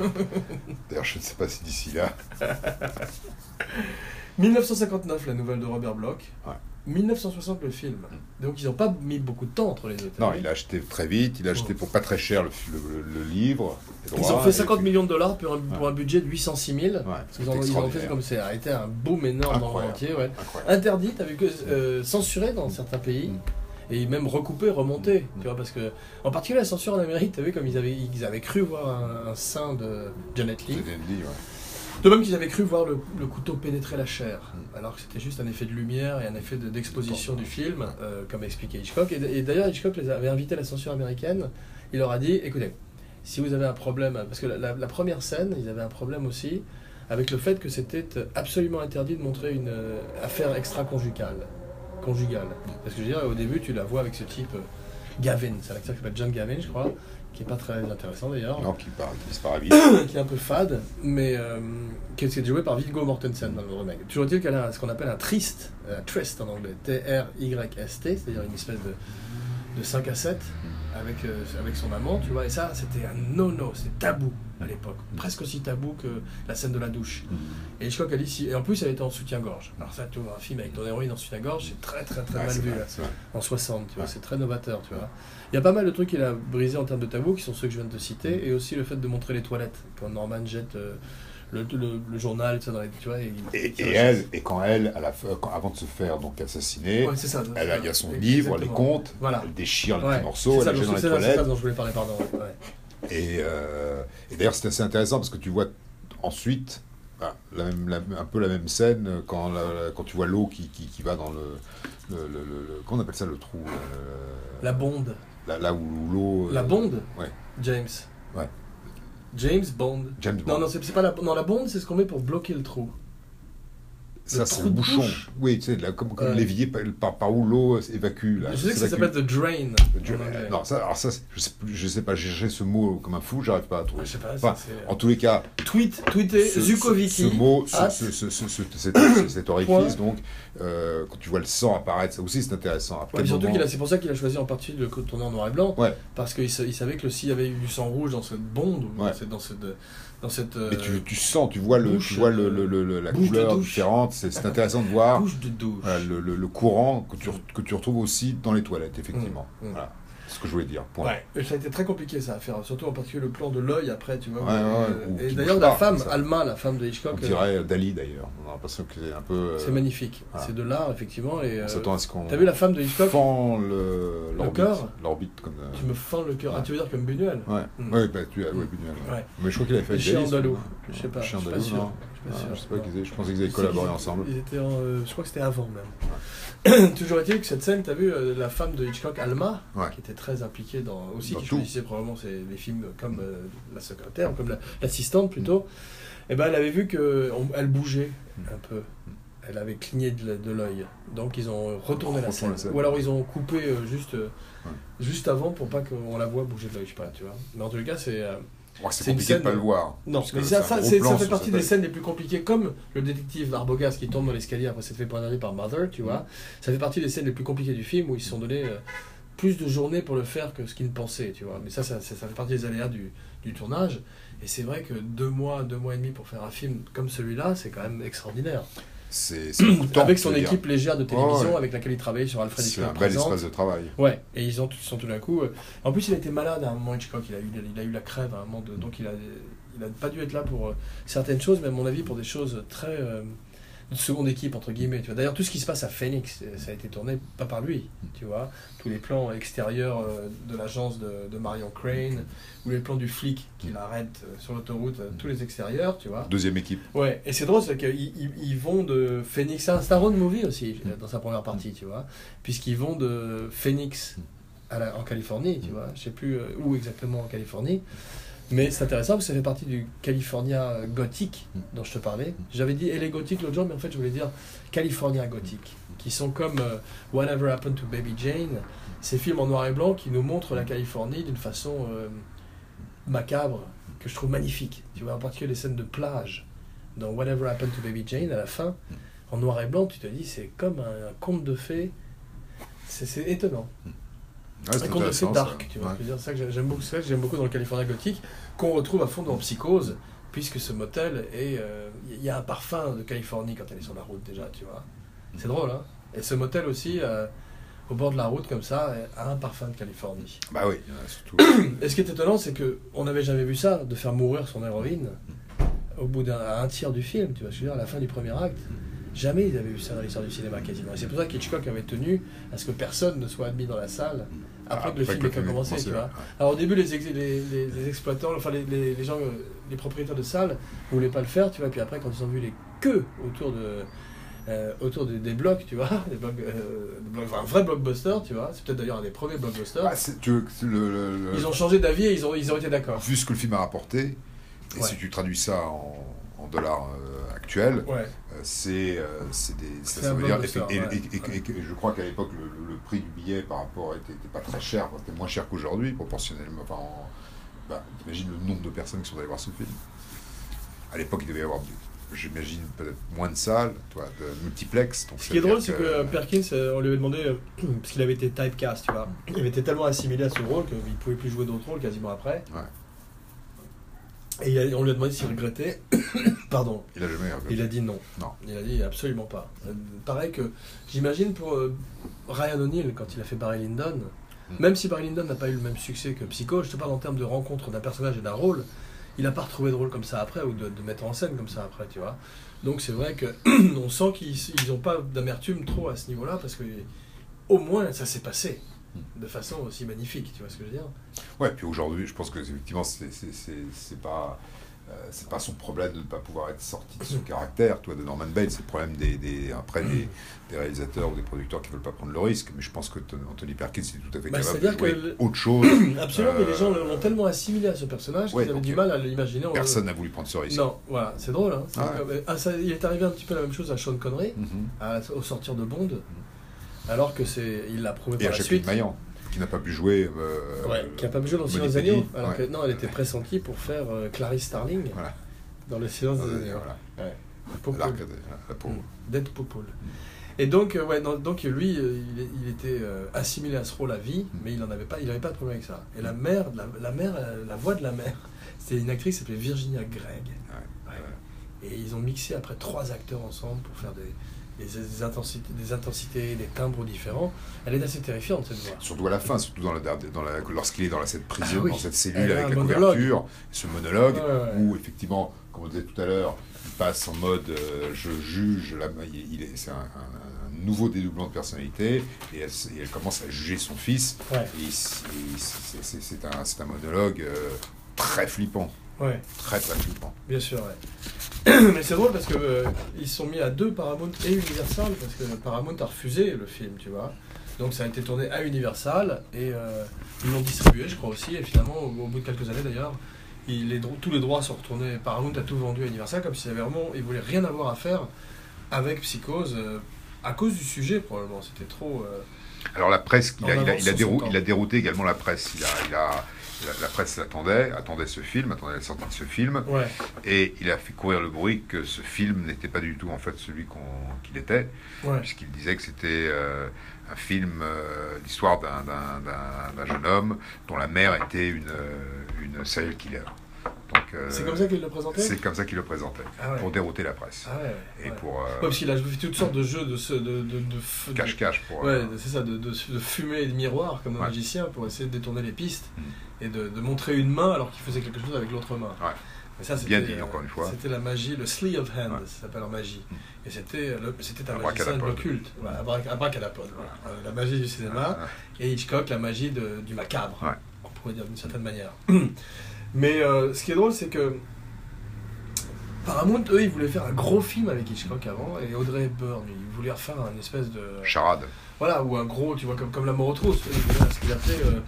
D'ailleurs, je ne sais pas si d'ici là. 1959, la nouvelle de Robert Bloch. Ouais. 1960, le film. Donc, ils n'ont pas mis beaucoup de temps entre les deux. Non, il a acheté très vite, il a acheté pour pas très cher le, le- le- le livre. les Ils ont fait et 50 puis- millions de dollars pour un, pour un budget de 806 000. Ouais, Parce qu'ils c'est ont, ils ont fait extraordinaire. comme ça a été un boom énorme dans le monde entier. Ouais. Incroyable. Interdit, t'as vu que euh, censuré dans certains pays. Et même recoupé, remonté, Mm. tu vois, parce que, en particulier la censure en Amérique, t'as vu comme ils avaient, ils avaient cru voir un, un sein de Janet Lee. Bien dit, ouais. De même qu'ils avaient cru voir le, le couteau pénétrer la chair, Mm. alors que c'était juste un effet de lumière et un effet de- d'exposition du film, euh, comme expliquait Hitchcock. Et, d'ailleurs, Hitchcock les avait invités à la censure américaine. Il leur a dit écoutez, si vous avez un problème, parce que la, la- la première scène, ils avaient un problème aussi avec le fait que c'était absolument interdit de montrer une euh, affaire extra-conjugale. Conjugale. Parce que je veux dire, au début, tu la vois avec ce type, euh, Gavin, c'est un acteur qui s'appelle John Gavin, je crois, qui est pas très intéressant d'ailleurs Non, qui, part, qui disparaît vite. qui est un peu fade, mais euh, qui est joué par Viggo Mortensen dans le remake. Toujours est-il qu'elle a ce qu'on appelle un trist, euh, tryst en anglais, T-R-Y-S-T, c'est-à-dire une espèce de, de 5 à 7 avec, euh, avec son amant, tu vois, et ça c'était un no-no, c'était tabou à l'époque, presque aussi tabou que la scène de la douche. Et Hitchcock a dit, si- et en plus elle était en soutien-gorge. Alors ça, tu vois, un film avec ton héroïne en soutien-gorge, c'est très très très Ouais, mal vu vrai, là. en 60, tu vois, Ouais. c'est très novateur, tu vois. Il y a pas mal de trucs qu'il a brisé en termes de tabou, qui sont ceux que je viens de te citer, et aussi le fait de montrer les toilettes, quand Norman jette euh, le, le- le journal, ça dans les, tu vois, et, Et, et elle, et quand elle, à la fin- quand- avant de se faire donc assassiner, Ouais, c'est ça. elle a, il y a son Exactement. livre, les comptes, Voilà. elle déchire les Ouais, petits morceaux, elle les jette dans les toilettes. ça dont je voulais parler, pardon. ouais. Et, euh, et d'ailleurs, c'est assez intéressant parce que tu vois ensuite bah, la même- la- un peu la même scène quand, la- la- quand tu vois l'eau qui, qui, qui va dans le, le, le- Comment on appelle ça le trou euh, La bonde. là, où l'eau. La euh, bonde Ouais. James. Ouais. James Bond. James Non, Bond. non, c'est c'est pas la, non, la bonde, c'est ce qu'on met pour bloquer le trou. Ça, c'est le bouchon. bouche. Oui, tu sais, là, comme, comme Ouais. l'évier par, par- où l'eau évacue. Là, Je sais que ça s'appelle The Drain. Non, ça, alors ça, je sais, plus- je sais pas, j'ai cherché ce mot comme un fou, j'arrive pas à Ouais, trouver. je sais pas, Enfin, ça, c'est- en tous les cas, Tweet, tweetez ce, Zukovicki. ce mot, ce, ce- ce- ce- ce- cet, orifice, donc, euh, quand tu vois le sang apparaître, ça aussi c'est intéressant. À quel surtout moment- qu'il a- c'est pour ça qu'il a choisi en partie de le tourner en noir et blanc. Parce qu'il sa- il savait que s'il y avait eu du sang rouge dans cette bonde, ou Ouais. dans cette. Dans cette, dans cette Mais euh, tu, tu sens, tu vois, le, bouche, tu vois le, le- le- le- la couleur différente, c'est intéressant de voir de voilà, le, courant que tu, que tu retrouves aussi dans les toilettes, effectivement. Mm, mm. Voilà, c'est ce que je voulais dire. Point. Ouais, et ça a été très compliqué ça à faire, surtout en particulier le plan de l'œil après, tu vois. Ouais, ouais, Euh, ou et d'ailleurs, la femme, ça. Alma, la femme de Hitchcock, On euh, dirait Dali d'ailleurs. On a l'impression que c'est un peu. euh, c'est magnifique. voilà. C'est de l'art, effectivement. Et, On euh, s'attend à ce qu'on. T'as vu la femme de Hitchcock? fend le l'orbite, cœur l'orbite comme. euh, Tu me fends le cœur. Ah, Ouais. tu veux dire comme Buñuel? Ouais, Mm. ouais, bah, tu as, ouais, Buñuel, ouais. Ouais. Mais je crois qu'il avait fait Daly, andalous. ce- Je sais pas. Andalous, sûr. Je Ah, je sais pas qu'ils aient- je pensais qu'ils avaient collaboré ils- ensemble. Ils étaient en, euh, je crois que c'était avant même. Toujours est-il que cette scène, tu as vu euh, la femme de Hitchcock, Alma, Ouais. qui était très impliquée dans aussi, Dans qui tout. choisissait probablement ses- les films comme euh, la secrétaire, comme la- l'assistante plutôt. Et ben elle avait vu que on- elle bougeait Mm. un peu. Elle avait cligné de, l'œil. Donc ils ont retourné la scène. la scène. Ou alors ils ont coupé juste, Ouais. juste avant pour pas qu'on la voit bouger de l'œil, je sais pas, tu vois. Mais en tout cas, c'est. C'est compliqué de scène pas de- le voir. non, mais ça, ça, fait partie des scènes les plus compliquées, comme le détective Arbogast qui tombe dans l'escalier après s'être fait poignarder par Mother, tu vois. Ça fait partie des scènes les plus compliquées du film où ils se sont donné euh, plus de journées pour le faire que ce qu'ils ne pensaient, tu vois. Mais ça, ça, ça, ça fait partie des aléas du, du tournage. Et c'est vrai que deux mois, deux mois et demi pour faire un film comme celui-là, c'est quand même extraordinaire. C'est c'est temps, avec son dire. équipe légère de télévision, ouais. avec laquelle il travaillait sur Alfred C'est Hitchcock un bel Présente. espace de travail. Ouais, et ils ont, sont tout d'un coup. euh, En plus, il a été malade à un moment, Hitchcock. Il a eu, il a eu la crève à un moment, de, donc il a, il a pas dû être là pour euh, certaines choses, mais à mon avis, pour des choses très euh, de seconde équipe entre guillemets. Tu vois. D'ailleurs, tout ce qui se passe à Phoenix, euh, ça a été tourné pas par lui. Tu vois, tous les plans extérieurs euh, de l'agence de, de Marion Crane ou les plans du flic qui l'arrête euh, sur l'autoroute, euh, tous les extérieurs, tu vois. Deuxième équipe. Ouais, et c'est drôle, c'est qu'ils ils, ils vont de Phoenix. C'est un, road movie aussi, euh, dans sa première partie, tu vois. Puisqu'ils vont de Phoenix à la- en Californie, tu vois. Je sais plus où exactement en Californie. Mais c'est intéressant parce que ça fait partie du California gothique dont je te parlais. J'avais dit LA gothique l'autre jour, mais en fait je voulais dire California gothique. Qui sont comme euh, Whatever Happened to Baby Jane, ces films en noir et blanc qui nous montrent la Californie d'une façon euh, macabre, que je trouve magnifique. Tu vois, en particulier les scènes de plage. Dans Whatever Happened to Baby Jane, à la fin, en noir et blanc, tu te dis c'est comme un, un conte de fées. C'est étonnant. C'est un conte intéressant, dark, tu vois. Ouais. C'est ça que j'ai- j'aime beaucoup, ça j'aime beaucoup dans le California gothique, qu'on retrouve à fond dans Psychose, puisque ce motel est, euh, il y a un parfum de Californie quand elle est sur la route déjà, tu vois. C'est drôle, hein. Et ce motel aussi, euh, au bord de la route comme ça, a un parfum de Californie. Bah oui, surtout. Et ce qui est étonnant, c'est que on n'avait jamais vu ça, de faire mourir son héroïne au bout d'un un tiers du film, tu vois, je veux dire, à la fin du premier acte. Jamais ils avaient vu ça dans l'histoire du cinéma quasiment. Et c'est pour ça qu'Hitchcock avait tenu à ce que personne ne soit admis dans la salle après que le film ait commencé, tu vois. ouais. Alors au début, les, ex- les, les- les exploitants, enfin les, gens, euh, les propriétaires de salles voulaient pas le faire, tu vois. Puis après, quand ils ont vu les queues autour de euh, autour des, des blocs, tu vois, des blocs, euh, des blocs- enfin, un vrai blockbuster, tu vois. C'est peut-être d'ailleurs un des premiers blockbusters. C'est- tu veux que c'est le- le- le- Ils ont changé d'avis et ils ont, ils ont été d'accord. Vu ce que le film a rapporté, et Ouais. si tu traduis ça en, en dollars euh, actuels, Ouais. Euh, c'est euh, c'est des ça, veut dire et, je crois qu'à l'époque le, prix du billet par rapport était, était pas très cher c'était moins cher qu'aujourd'hui proportionnellement enfin en- bah, t'imagines le nombre de personnes qui sont allées voir ce film à l'époque il devait y avoir j'imagine peut-être moins de salles toi, de multiplex donc Ce qui est drôle, c'est que Perkins, euh, on lui avait demandé, euh, parce qu'il avait été typecast, tu vois. Il avait été tellement assimilé à ce rôle qu'il ne pouvait plus jouer d'autres rôles quasiment après. Ouais. Et on lui a demandé s'il regrettait. Pardon. il a jamais Il a dit non. Non. Il a dit absolument pas. Euh, pareil que j'imagine pour euh, Ryan O'Neill quand il a fait Barry Lyndon, Mm. même si Barry Lyndon n'a pas eu le même succès que Psycho, je te parle en termes de rencontre d'un personnage et d'un rôle, il n'a pas retrouvé de rôle comme ça après ou de, de mettre en scène comme ça après, tu vois. Donc c'est vrai que on sent qu'ils n'ont pas d'amertume trop à ce niveau-là parce que au moins ça s'est passé de façon aussi magnifique, tu vois ce que je veux dire? Ouais, puis aujourd'hui, je pense que effectivement, c'est pas. euh, c'est pas son problème de ne pas pouvoir être sorti de son caractère, toi, de Norman Bates. C'est le problème des, des après des, des, réalisateurs ou des producteurs qui veulent pas prendre le risque. Mais je pense que Anthony Perkins est tout à fait Bah, capable de jouer que autre chose. Absolument, mais les Euh, gens l'ont tellement assimilé à ce personnage ouais, qu'ils avaient du mal à l'imaginer. Personne n'a voulu prendre ce risque. Non, voilà, c'est drôle. Hein. Ouais. comme- ah, ça- il est arrivé un petit peu la même chose à Sean Connery, Mhm. à- au sortir de Bond, alors que c'est, il l'a prouvé Et par la suite. Maillan, qui n'a pas pu jouer. euh, Ouais, qui n'a pas joué dans le Silence des Agneaux, alors ouais. que non, elle était pressentie pour faire euh, Clarice Starling Voilà. dans le Silence des Agneaux. voilà. Popol. L'arcade, la. Mm. Popol. Et donc, euh, ouais, non, donc lui, euh, il, était euh, assimilé à ce rôle à vie, Mm. mais il n'en avait pas, il avait pas de problème avec ça. Et la mère, la, la mère, la voix de la mère, c'était une actrice qui s'appelait Virginia Gregg. Ouais. Ouais. Et ils ont mixé après trois acteurs ensemble pour faire des, des, des intensités, des intensités, des timbres différents. Elle est assez terrifiante cette voix. Surtout à la fin, surtout dans la, dans la, lorsqu'il est dans la, cette prison, Ah oui. dans cette cellule avec la monologue. couverture, ce monologue, ouais. où effectivement, comme on disait tout à l'heure, il passe en mode euh, je juge, il, est, c'est un, un- un nouveau dédoublement de personnalité, et elle, s- et elle commence à juger son fils, Ouais, et il s- et il s- c'est- c'est c'est un, c'est un monologue euh, très flippant, ouais, très très flippant. bien sûr, ouais. Mais c'est drôle parce que euh, ils sont mis à deux Paramount et Universal parce que Paramount a refusé le film, tu vois. Donc ça a été tourné à Universal et euh, ils l'ont distribué, je crois aussi. Et finalement, au, au bout de quelques années d'ailleurs, il- les dro- tous les droits sont retournés. Paramount a tout vendu à Universal comme s'il avait vraiment, ils voulaient rien avoir à faire avec Psychose euh, à cause du sujet probablement. C'était trop. euh, Alors la presse, il a, il a- il a sur dérou- son temps. il a dérouté également la presse. Il a- la, la presse l'attendait, attendait ce film, attendait la sortie de ce film, Ouais, et il a fait courir le bruit que ce film n'était pas du tout en fait celui qu'il était, ouais, puisqu'il disait que c'était euh, un film, euh, l'histoire d'un- jeune homme dont la mère était une, euh, une serial killer. Euh, c'est comme ça qu'il le présentait? c'est comme ça qu'il le présentait, Ah ouais. pour dérouter la presse. Ah ouais. Et ouais. pour euh, parce qu'il a fait toutes sortes de jeux de ce- de de, de, cache-cache, pour... Ouais, euh, c'est ça, de, fumer et de miroir comme un magicien pour essayer de détourner les pistes Mm. Et de, de montrer une main alors qu'il faisait quelque chose avec l'autre main. Ouais. Mais ça, Bien dit, encore une fois. C'était la magie, le sleeve of hand, Ouais. ça s'appelle en magie. Mm. Et c'était, c'était un magicien de l'occulte, abracadapod. Euh, la magie du cinéma, et Hitchcock, la magie de- du macabre, on pourrait dire d'une certaine manière. Mais euh, ce qui est drôle, c'est que Paramount, eux, ils voulaient faire un gros film avec Hitchcock avant, et Audrey Hepburn, ils voulaient refaire un espèce de... Charade. Voilà, ou un gros, tu vois, comme, comme La mort aux trousses, ce qu'ils appelaient euh,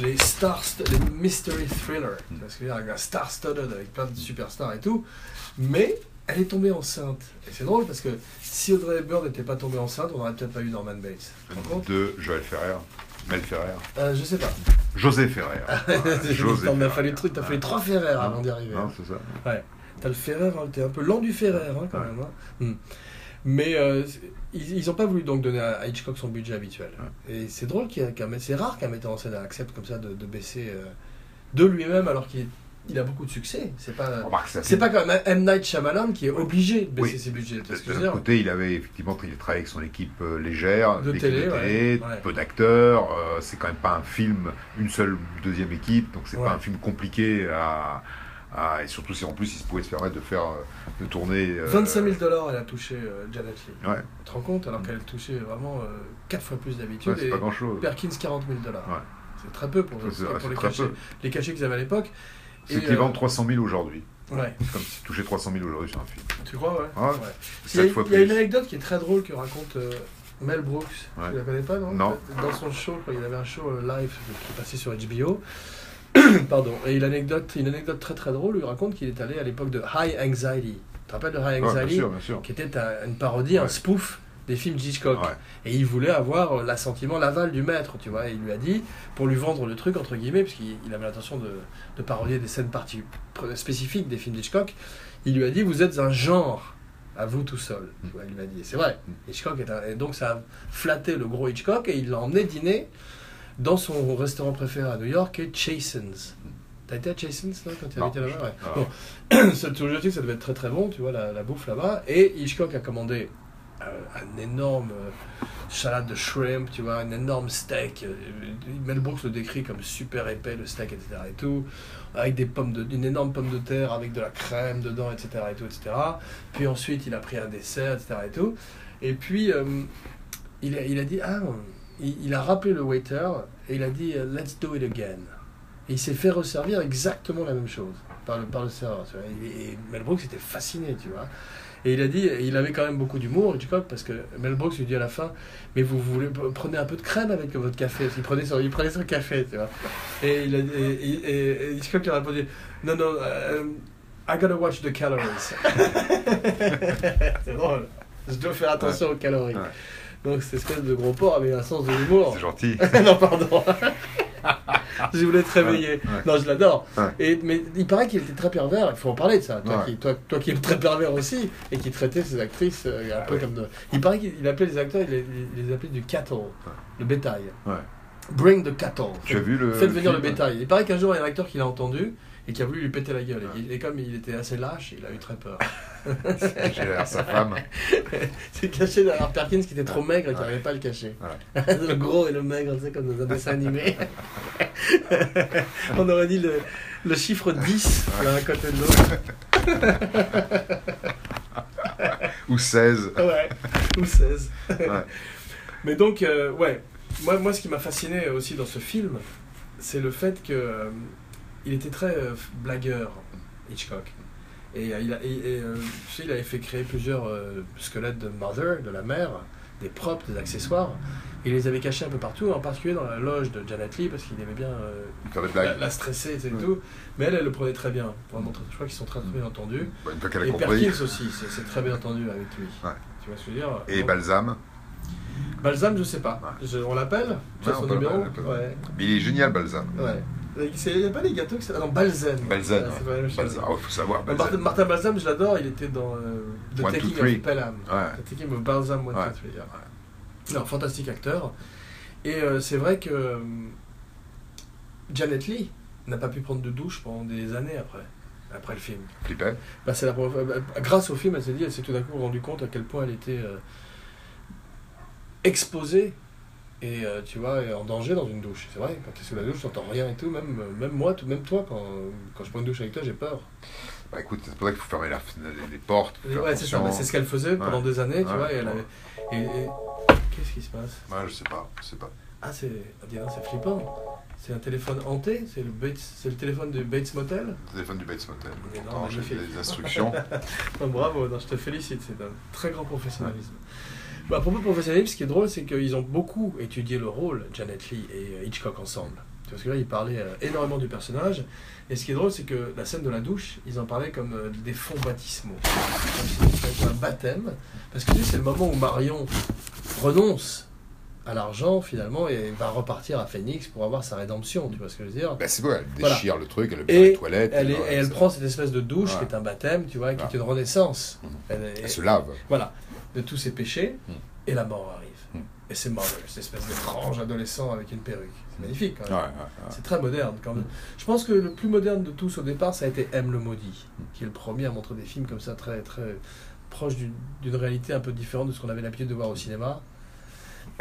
les star, les mystery thrillers, dire, avec un star-studded, avec plein de superstars et tout, mais elle est tombée enceinte. Et c'est drôle parce que si Audrey Hepburn n'était pas tombée enceinte, on n'aurait peut-être pas eu Norman Bates. De Joël Ferrer, Mel Ferrer, euh, Je sais pas. José Ferrer. Il t'en a fallu, truc, t'as fallu trois Ferrer avant d'y arriver. Non, c'est ça. T'as le Ferrer, hein, t'es un peu lent du Ferrer hein, quand Ouais. même. hein. Hmm. Mais euh, ils n'ont pas voulu donc donner à Hitchcock son budget habituel. Et c'est drôle qu'un c'est rare qu'un metteur en scène accepte comme ça de, de baisser euh, de lui-même alors qu'il il a beaucoup de succès. C'est pas ça, c'est pas comme M Night Shyamalan qui est obligé de baisser Oui. ses budgets. dire côté, il avait effectivement il travaillé avec son équipe euh, légère, De l'équipe télé, de ouais. télé, Ouais. peu d'acteurs. euh, c'est quand même pas un film, une seule deuxième équipe, donc c'est Ouais. pas un film compliqué à, à- et surtout si en plus il se pouvait se permettre de faire, euh, de tourner. euh, 25 000 dollars elle a touché euh, Janet Lee. Ouais, Tu te rends compte alors qu'elle touchait vraiment 4 fois plus d'habitude. ouais, c'est et pas grand chose. Perkins 40 000 dollars. Ouais. C'est très peu pour, les, cachets, peu. les cachets qu'ils avaient à l'époque. C'est Et, l'équivalent euh, de 300 000 aujourd'hui. Ouais, C'est comme si tu touchais 300 000 aujourd'hui sur un film. tu crois, ouais? Ouais. Ouais. Il y, a, il y a une anecdote qui est très drôle que raconte euh, Mel Brooks. Ouais. Tu la connais pas, non? Non. Dans son show, quand il avait un show euh, live qui passait sur HBO. Pardon. Et une anecdote, une anecdote très très drôle, il raconte qu'il est allé à l'époque de High Anxiety. Tu te rappelles de High Ouais, bien Anxiety sûr, bien sûr. Qui était un- une parodie, un spoof des films d'Hitchcock. Ouais. Et il voulait avoir euh, l'assentiment, l'aval du maître, tu vois. Et il lui a dit, pour lui vendre le truc, entre guillemets, puisqu'il il avait l'intention de, de parodier des scènes parti- pr- spécifiques des films d'Hitchcock, il lui a dit, vous êtes un genre à vous tout seul. Tu vois, il lui a dit, Et c'est vrai. Hitchcock est un- Et donc ça a flatté le gros Hitchcock et il l'a emmené dîner dans son restaurant préféré à New York, qui est Chasen's. T'as été à Chasen's là, quand tu été là-bas? Ouais. Ah. Bon, ça, toujours que ça devait être très très bon, tu vois, la, la bouffe là-bas. Et Hitchcock a commandé euh, un énorme euh, salade de shrimp, tu vois, un énorme steak. Euh, Mel Brooks le décrit comme super épais, le steak, etc. et tout, avec des pommes de, une énorme pomme de terre avec de la crème dedans, etc. et tout, etc. Puis ensuite, il a pris un dessert, etc. et tout. Et puis, euh, il, a, il a dit, ah, il, il a rappelé le waiter et il a dit, euh, let's do it again. Et il s'est fait resservir exactement la même chose. par le, par le serveur. tu vois. Et, et Mel Brooks était fasciné, tu vois. Et il a dit, il avait quand même beaucoup d'humour, Hitchcock, parce que Mel Brooks lui dit à la fin, mais vous voulez prenez un peu de crème avec votre café. Il prenait son, il prenait son café, tu vois. Et, il a, et, et- et Hitchcock lui a répondu, non, non, euh, I gotta watch the calories. c'est drôle. Je dois faire attention aux calories. Ouais. Donc cette espèce de gros porc avait un sens de l'humour. C'est gentil. non, pardon. je voulais te réveiller. Ouais, ouais. Non, je l'adore. Ouais. Et Mais il paraît qu'il était très pervers. Il faut en parler de ça. Toi, qui, toi, toi qui es très pervers aussi et qui traitait ses actrices euh, un Ah peu comme de. Il paraît qu'il il appelait les acteurs, il les, il les appelait du cattle, le bétail. Bring the cattle. Tu as vu le. Faites venir le bétail. Il paraît qu'un jour, il y a un acteur qui l'a entendu et qui a voulu lui péter la gueule. Et, et comme il était assez lâche, il a eu très peur. J'ai l'air sa femme. C'est caché derrière Perkins qui était trop maigre et qui Ouais. n'arrivait pas à le cacher. Le gros et le maigre, tu sais, comme dans un dessin animé. On aurait dit le, le chiffre 10 l'un à côté de l'autre. Ou 16. Ouais, ou 16. Ouais. Mais donc, euh, ouais, moi, moi ce qui m'a fasciné aussi dans ce film, c'est le fait que euh, il était très euh, blagueur, Hitchcock. Et, euh, il, a, et, et, euh, tu sais, il avait fait créer plusieurs squelettes de Mother, de la mère, des props, des accessoires. Il les avait cachés un peu partout, en particulier dans la loge de Janet Lee, parce qu'il aimait bien Faire des la, blagues. la stresser et Ouais. tout. Mais elle, elle le prenait très bien. Vraiment, je crois qu'ils sont très, très bien entendus. Bah, une fois qu'elle a Et compris. Perkins aussi, c'est très bien entendu avec lui. Ouais. Tu vois ce que je veux dire? Et Donc, Balsam? Balsam, je sais pas. Ouais. Je- on l'appelle? Tu as son numéro? Mais il est génial, Balsam. ouais. Il n'y a pas des gâteaux c'est. Non, Balsam. Balsam. Ouais, c'est pas la même chose. Balsam. Ah, faut savoir. Martin. Martin Balsam, je l'adore, il était dans euh, The One, Taking of Pelham. Ouais. The Taking of Balsam, One, Ouais. two, three, yeah. Non, fantastique acteur. Et euh, c'est vrai que euh, Janet Lee n'a pas pu prendre de douche pendant des années après, après le film. Flippet. Bah, c'est la fois- bah, grâce au film, elle s'est dit, elle s'est tout d'un coup rendue compte à quel point elle était euh, exposée et euh, tu vois en danger dans une douche. C'est vrai, quand tu es sous la douche, tu n'entends rien et tout. Même, même moi, tout, même toi, quand, quand je prends une douche avec toi, j'ai peur. Bah écoute, c'est pour ça qu'il faut fermer la les, les portes. Ouais, c'est ça. mais C'est ce qu'elle faisait pendant des années, tu Ouais. vois. Et elle avait... et, et- Qu'est-ce qui se passe? Ouais, je sais pas. Je sais pas. Ah, c'est ah, c'est flippant. C'est un téléphone hanté. C'est le Bates, c'est le téléphone du Bates Motel? Le téléphone du Bates Motel. Non, Pourtant, j'ai magnifique. des instructions. Oh, bravo, non, je te félicite, c'est un très grand professionnalisme. Bah, à propos de professionnalisme, ce qui est drôle, c'est qu'ils ont beaucoup étudié le rôle, Janet Lee et euh, Hitchcock ensemble. Parce que là, ils parlaient euh, énormément du personnage. Et ce qui est drôle, c'est que la scène de la douche, ils en parlaient comme euh, des fonds baptismaux. Comme si c'était un baptême. Parce que tu sais, c'est le moment où Marion renonce à l'argent, finalement, et va repartir à Phoenix pour avoir sa rédemption. Tu vois ce que je veux dire? Bah, c'est bon, elle Voilà. déchire le truc, elle le Et met dans les toilettes. elle, ouais, et elle prend cette espèce de douche qui est un baptême, tu vois, qui est une renaissance. Elle est- Elle se lave. voilà, de tous ses péchés, Mm. et la mort arrive. Mm. Et c'est Mother, cette espèce d'étrange adolescent avec une perruque. C'est magnifique quand même. ouais, ouais. C'est très moderne quand même. Je pense que le plus moderne de tous au départ, ça a été M le maudit, qui est le premier à montrer des films comme ça, très, très proches d'une d'une réalité un peu différente de ce qu'on avait l'habitude de voir au cinéma.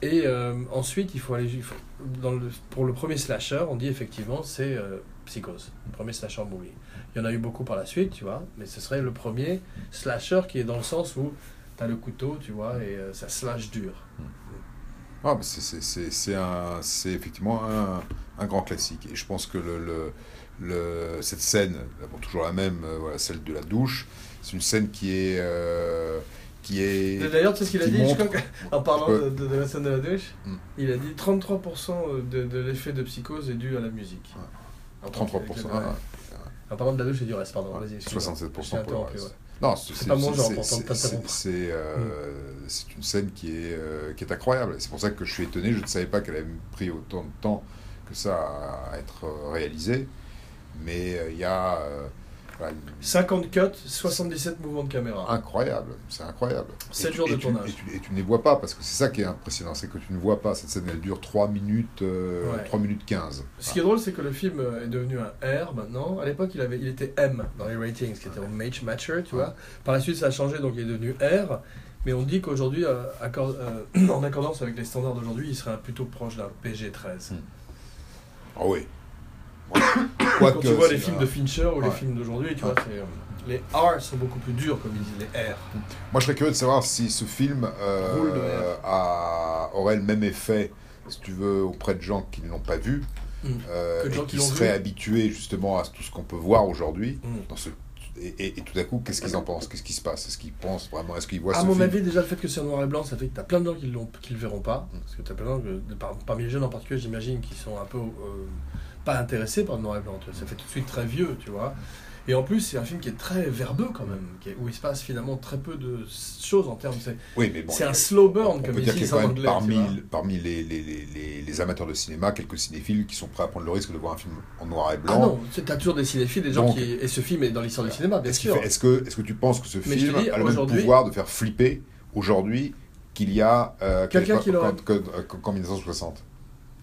Et euh, ensuite, il faut aller. pour le premier slasher, on dit effectivement c'est euh, Psychose, le premier slasher movie. Il y en a eu beaucoup par la suite, tu vois, mais ce serait le premier slasher qui est dans le sens où tu as le couteau, tu vois, et euh, ça slash dur. Ah, mais c'est- effectivement un, un grand classique. Et je pense que cette scène, toujours la même, euh, voilà, celle de la douche, c'est une scène qui est. euh, qui est D'ailleurs, tu sais ce qu'il a dit, montre- en parlant de, de- de la scène de la douche Mm. Il a dit 33% de, de l'effet de psychose est dû à la musique. Ouais. En 33%. Ouais. ah, En parlant de la douche et du reste, pardon, Ouais, vas-y. excuse-moi. 67% Je t'ai pour le interrompu, reste. ouais. Non, c'est pas mon genre, c'est- euh, c'est une scène qui est, euh, qui est incroyable. C'est pour ça que je suis étonné. Je ne savais pas qu'elle avait pris autant de temps que ça à être euh, réalisée. Mais euh, il y a. euh, voilà, une- 50 cuts, 77 mouvements de caméra. incroyable. C'est incroyable. Sept Et tu- jours de et tu- tournage. Et tu, et tu ne les vois pas parce que c'est ça qui est impressionnant. C'est que tu ne vois pas. Cette scène, elle dure 3 minutes, euh, Ouais. 3 minutes 15. Ce qui est drôle, c'est que le film euh, est devenu un R maintenant. À l'époque, il, avait, il était M dans les ratings, qui était au Match Matcher, tu vois. Par la suite, ça a changé, donc il est devenu R. Mais on dit qu'aujourd'hui, euh, accord- euh, en accordance avec les standards d'aujourd'hui, il serait plutôt proche d'un PG-13. Ah oui. Quand Quoique, tu vois les films un- de Fincher ou les Ouais. films d'aujourd'hui, tu Ouais. vois, c'est, les R sont beaucoup plus durs, comme ils disent, les R. Moi, je serais curieux de savoir si ce film euh, a- aurait le même effet, si tu veux, auprès de gens qui ne l'ont pas vu, Mm. euh, Que gens et qui qui seraient vu. habitués justement à tout ce qu'on peut voir aujourd'hui. Mm. Dans ce... et, et- et tout à coup, qu'est-ce qu'ils en pensent? Qu'est-ce qui se passe? Est-ce qu'ils pensent vraiment? Est-ce qu'ils voient À ce mon film? avis, déjà, le fait que c'est en noir et blanc, ça fait que tu as plein de gens qui ne le verront pas. Parce que tu as plein de gens, que- parmi les jeunes en particulier, j'imagine, qui sont un peu euh, pas intéressés par le noir et blanc. Ça fait tout de suite très vieux, tu vois. Et en plus, c'est un film qui est très verbeux quand même, est- où il se passe finalement très peu de choses en termes. C'est Oui, mais bon, un slow burn, on comme peut dire qu'il y a disent quand même parmi, les, les, les, les- les amateurs de cinéma quelques cinéphiles qui sont prêts à prendre le risque de voir un film en noir et blanc. Ah non, tu as toujours des cinéphiles, des gens Donc- qui. Et ce film est dans l'histoire du cinéma, bien qu'il sûr. est-ce que, est que tu penses que ce Mais film dis, a le même pouvoir de faire flipper aujourd'hui qu'il y a euh, Quelqu'un qu'en- qui l'aurait- qu'en 1960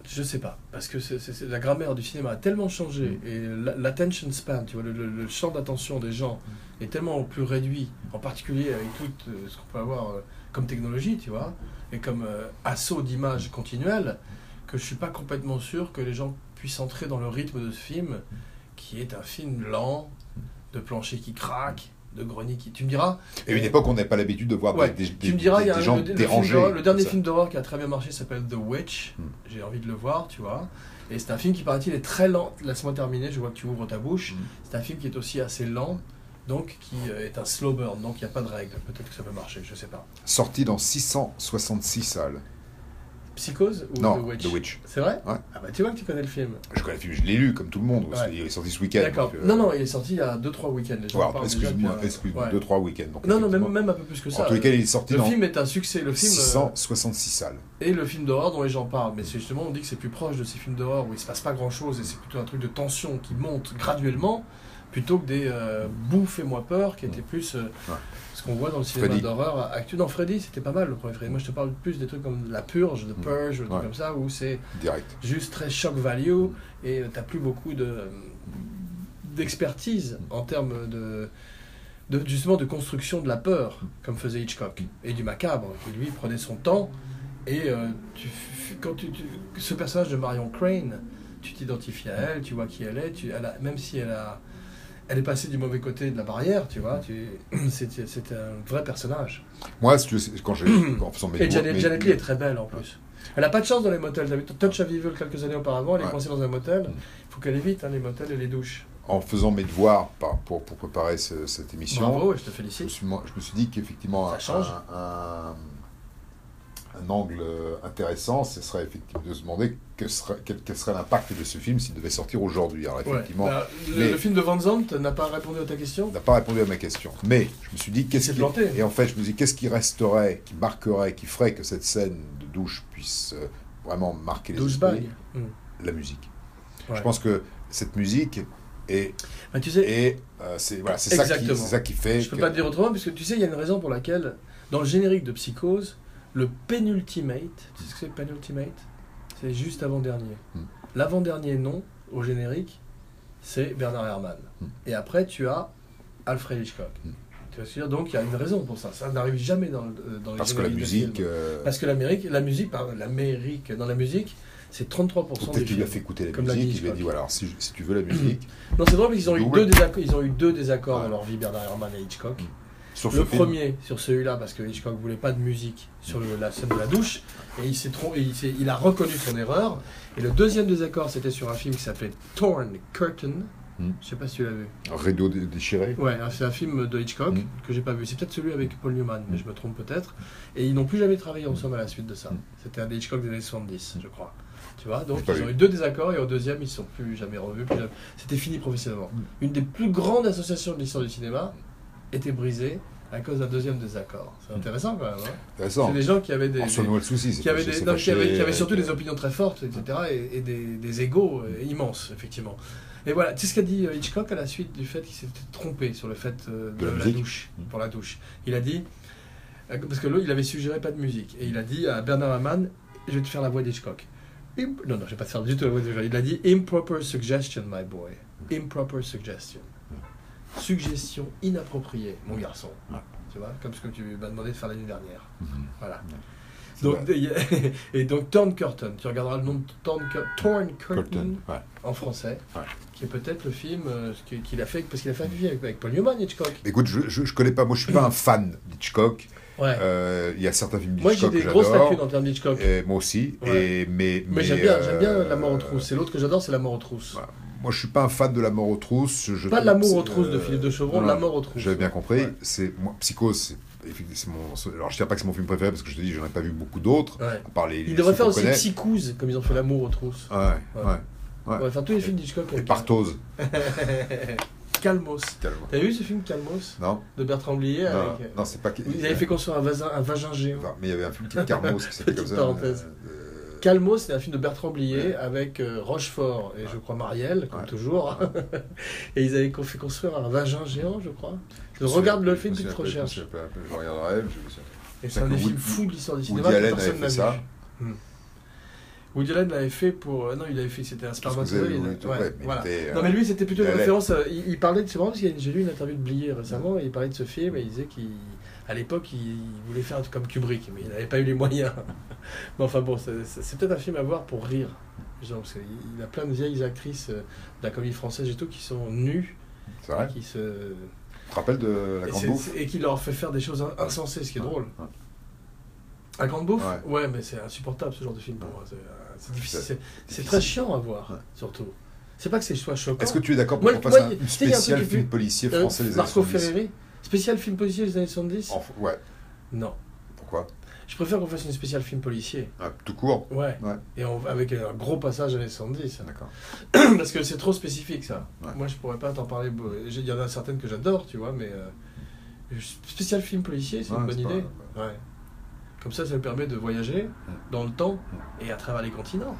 Je sais pas, parce que c'est- c'est- c'est- la grammaire du cinéma a tellement changé Mm. et la- l'attention span, tu vois, le, le- le champ d'attention des gens est tellement plus réduit, en particulier avec tout euh, ce qu'on peut avoir euh, comme technologie, tu vois, et comme euh, assaut d'images continuelles, que je suis pas complètement sûr que les gens puissent entrer dans le rythme de ce film, qui est un film lent, de plancher qui craque, de grenier qui. Tu me diras, Et une époque, on n'avait pas l'habitude de voir Ouais, des, des- tu me diras, des- il y a des gens le, dérangés. le dernier film d'horreur qui a très bien marché s'appelle The Witch. Hmm. J'ai envie de le voir, tu vois. Et c'est un film qui, paraît-il, est très lent. Laisse-moi terminer, je vois que tu ouvres ta bouche. Hmm. C'est un film qui est aussi assez lent, donc qui euh, est un slow burn, donc il n'y a pas de règle. Peut-être que ça peut marcher, je sais pas. Sorti dans 666 salles. Psychose ou non, The Witch. C'est vrai Ouais. Ah bah tu vois que tu connais le film. Je connais le film, je l'ai lu comme tout le monde. Ouais. qu'il est sorti ce week-end. D'accord. euh, Non, non, il est sorti il y a 2-trois week-ends. Déjà excuse-moi, un- excuse-moi, ouais. deux, trois week-ends. donc Non, non, même, un peu plus que ça. En tous les cas, il est sorti le dans film est un succès. Le film. euh, 666 salles. et le film d'horreur dont les gens parlent. Mais c'est justement, on dit que c'est plus proche de ces films d'horreur où il se passe pas grand chose et c'est plutôt un truc de tension qui monte graduellement plutôt que des euh, bouffes et moi peur qui étaient plus euh, Ouais. ce qu'on voit dans le cinéma d'horreur actuel. Non, Freddy, c'était pas mal le premier Freddy. Moi, je te parle plus des trucs comme La Purge, The Purge, des trucs Ouais. comme ça où c'est Direct. juste très shock value et euh, t'as plus beaucoup de d'expertise en termes de, de justement de construction de la peur comme faisait Hitchcock et du macabre qui lui prenait son temps et euh, tu, quand tu, tu- ce personnage de Marion Crane tu t'identifies à elle tu vois qui elle est tu, elle a- même si elle a elle est passée du mauvais côté de la barrière tu vois c'était un vrai personnage Moi, si tu veux, quand j'ai, en faisant mes et Janet, Janet Leigh est très belle en plus. Elle a pas de chance dans les motels. T'as vu Touch Evil quelques années auparavant, elle est coincée dans un motel. Mm. Il faut qu'elle évite hein, les motels et les douches. en faisant mes devoirs pour, pour préparer ce- cette émission, Bravo, je te je, me félicite. suis, je me suis dit qu'effectivement, Ça un, change. un, un angle intéressant, ce serait effectivement de se demander que serait- quel, quel serait l'impact de ce film s'il devait sortir aujourd'hui. Alors Ouais. effectivement, Bah, le, mais- le film de Van Zandt n'a pas répondu à ta question on n'a pas répondu à ma question. Mais je me suis dit, qu'est-ce qui... planté. Et en fait, je me dit, qu'est-ce qui resterait, qui marquerait, qui ferait que cette scène de douche puisse euh, vraiment marquer les esprits Mm. La musique. Ouais. Je pense que cette musique est... Bah, tu sais, euh, c'est voilà, ça, ça qui fait... je peux que- pas te dire autrement, parce que tu sais, il y a une raison pour laquelle, dans le générique de Psychose, le penultimate, tu sais ce que c'est penultimate? C'est juste avant-dernier. Mm. L'avant-dernier nom au générique, c'est Bernard Herrmann. Mm. Et après, tu as Alfred Hitchcock. Mm. Tu vois ce que je veux dire? Donc, il y a une raison pour ça. Ça n'arrive jamais dans, le- dans les Parce que la musique... euh, Parce que l'Amérique, la musique, pardon, l'Amérique, dans la musique, c'est 33% des qu'il a fait écouter la Comme l'a dit musique, il lui a dit voilà, si, si tu veux la musique, Non, c'est drôle parce qu'ils ont, eu deux désaccords, ils ont eu deux désaccords Ouais. dans leur vie, Bernard Herrmann et Hitchcock. Sur Le film, premier sur celui-là, parce que Hitchcock voulait pas de musique sur le- la scène de la douche, et il s'est trompé, il, a reconnu son erreur. Et le deuxième désaccord, c'était sur un film qui s'appelait Torn Curtain. Hmm. Je sais pas si tu l'as vu. un rideau dé- déchiré. Ouais, c'est un film de Hitchcock Hmm. que j'ai pas vu. C'est peut-être celui avec Paul Newman, mais je me trompe peut-être. Et ils n'ont plus jamais travaillé ensemble à la suite de ça. Hmm. C'était un des Hitchcock des années 70, je crois. Tu vois, donc ils ont eu deux désaccords et au deuxième ils ne sont plus jamais revus. jamais- C'était fini professionnellement. Hmm. Une des plus grandes associations de l'histoire du cinéma était brisée à cause d'un deuxième désaccord. C'est Hmm. intéressant quand même. hein. Intéressant. C'est des gens qui avaient des, En des- sonnant le souci, c'est qui avaient, des, c'est non, qui avaient- qui avaient fâché, surtout euh, des opinions très fortes, etc. et, et des, des égaux euh, immenses, effectivement. Et voilà, tu sais ce qu'a dit euh, Hitchcock à la suite du fait qu'il s'était trompé sur le fait euh, de, De la douche, Mm. pour la douche. Il a dit, euh, parce que là, il avait suggéré pas de musique, et il a dit à Bernard Herrmann, je vais te faire la voix d'Hitchcock. Non, non, je vais pas te faire du tout la voix d'Hitchcock. Il a dit, improper suggestion, my boy. Improper suggestion. Suggestion inappropriée, mon garçon. Ouais. Tu vois, comme ce que tu m'as demandé de faire l'année dernière. Mhm. Voilà. Donc, il et donc Torn Curtain, tu regarderas le nom de Torn, Cur- Torn Curtain, Curtain, ouais. en français, Ouais. qui est peut-être le film euh, qu'il a fait, parce qu'il a fait un film avec, avec Paul Newman, Hitchcock. Écoute, je, je, je connais pas, moi je suis pas un fan d'Hitchcock, Ouais. Euh, Il y a certains films Moi, j'ai d'Hitchcock des grosses lacunes en termes d'Hitchcock. Moi aussi. Et, mais Mais, j'aime bien, j'aime bien euh, La mort aux trousses. C'est l'autre que j'adore, c'est La mort aux trousses. Moi, je suis pas un fan de La mort aux trousses. Je Pas trouve L'amour aux trousses de euh, Philippe de Chauvron, non, La mort aux trousses. J'avais bien compris. Ouais. C'est moi, Psychose. c'est- mon, alors je dirais pas que c'est mon film préféré parce que je te dis j'en ai pas vu beaucoup d'autres Ouais. à part les Il devrait faire aussi connaît. Psychouse, comme ils ont fait L'amour aux trousses. ouais, Ouais. ouais. On va faire tous les films d'Hitchcock. et Partose Calmos. T'as vu ce film Calmos? Non de Bertrand Blier non, avec... euh, non c'est pas Ils avaient fait construire un, vasin, un vagin géant. Mais il y avait un film qui Carmos qui s'appelait comme ça parenthèse. euh, Calmos, c'est un film de Bertrand Blier Ouais. avec euh, Rochefort et je crois Marielle, comme Ouais. toujours. et ils avaient fait construire un vagin géant, je crois. Je regarde le film, tu te recherches. je regarderai, je. Et c'est un des films fous de l'histoire du cinéma que personne n'a ça. Hmm. Woody Allen l'avait fait pour. euh, non, il avait fait. C'était un spermatozoïde. Ouais, voilà. euh, Non, mais lui, c'était plutôt une référence. euh, Il, il parlait de. C'est marrant parce que j'ai lu une interview de Blier récemment et il parlait de ce film et il disait qu'à l'époque, il, il voulait faire un truc comme Kubrick, mais il n'avait pas eu les moyens. mais enfin bon, c'est peut-être un film à voir pour rire. Genre, parce il a plein de vieilles actrices euh, de la comédie française et tout qui sont nues C'est vrai qui se. Tu te rappelles de La Grande Bouffe et qui leur fait faire des choses in- insensées, ce qui est Ouais, drôle. ouais. La Grande Bouffe Ouais. Ouais, mais c'est insupportable ce genre de film pour moi. C'est euh, très chiant à voir, surtout. C'est pas que c'est soit choquant. Est-ce que tu es d'accord pour qu'on fasse un, qui film policier français des Marco 70 Ferreri Spécial film policier des années 70 Enfin, Ouais, Non. pourquoi? Je préfère qu'on fasse une spéciale film policier. Ah, Tout court? Ouais. Ouais. Et on- avec un gros passage années 70. D'accord. Parce que c'est trop spécifique ça. Ouais. Moi je pourrais pas t'en parler. beau- j'ai- Il y en a certaines que j'adore, tu vois, mais. euh, spécial film policier, c'est Ouais, une bonne c'est pas- idée. Ouais. Comme ça, ça me permet de voyager dans le temps et à travers les continents.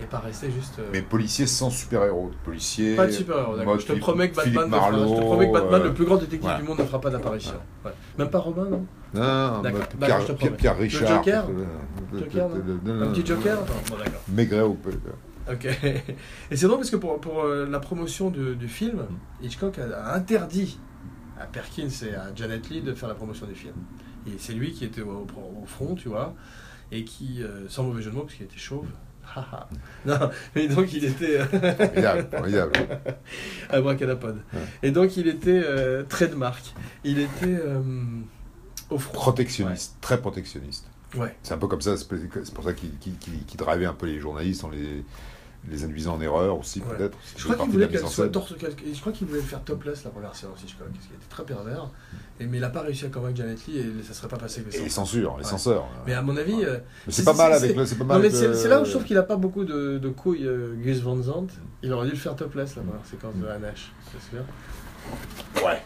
Et pas rester juste. euh, Mais policier sans super-héros. Policier. Pas de super-héros, d'accord. Je te promets que Batman, je te promets que Batman, euh, le plus grand détective voilà. du monde, ne fera pas d'apparition. Ouais. Même pas Robin, non Non, non, D'accord, mode d'accord, Pierre. Pierre Le Richard. Joker non Un petit Joker Non, bon, d'accord. Maigret ou peu. Ok. Et c'est drôle parce que pour, pour euh, la promotion du, du film, Mm. Hitchcock a, a interdit à Perkins et à Janet Leigh de faire la promotion du film. Et c'est lui qui était au, au- front, tu vois, et qui, euh, sans mauvais jeu de mots, parce qu'il était chauve. Non, mais donc il était. euh, Formidable, formidable. Abracadapod. Ouais. Et donc il était euh, trait de marque. Il était euh, au front. Protectionniste, très protectionniste. Ouais. C'est un peu comme ça, c'est pour ça qu'il qu'il drivait un peu les journalistes en les, les induisant en erreur aussi, Ouais. peut-être. Je crois qu'il voulait qu'elle soit torse. qu'elle- Je crois qu'il voulait le faire topless la première séance, Hitchcock, ce qui était très pervers. Et, mais il n'a pas réussi à convaincre Janet Leigh et ça serait pas passé que ça. Et les censures, les Ouais. censeurs. Mais à mon avis. Ouais. euh, Mais c'est- pas mal avec le. C'est pas Non, mal mais avec c'est le- c'est là où je trouve qu'il n'a pas beaucoup de, de couilles, euh, Gus Van Zandt. Il aurait dû le faire topless la première séquence de la neige. C'est sûr. Ouais.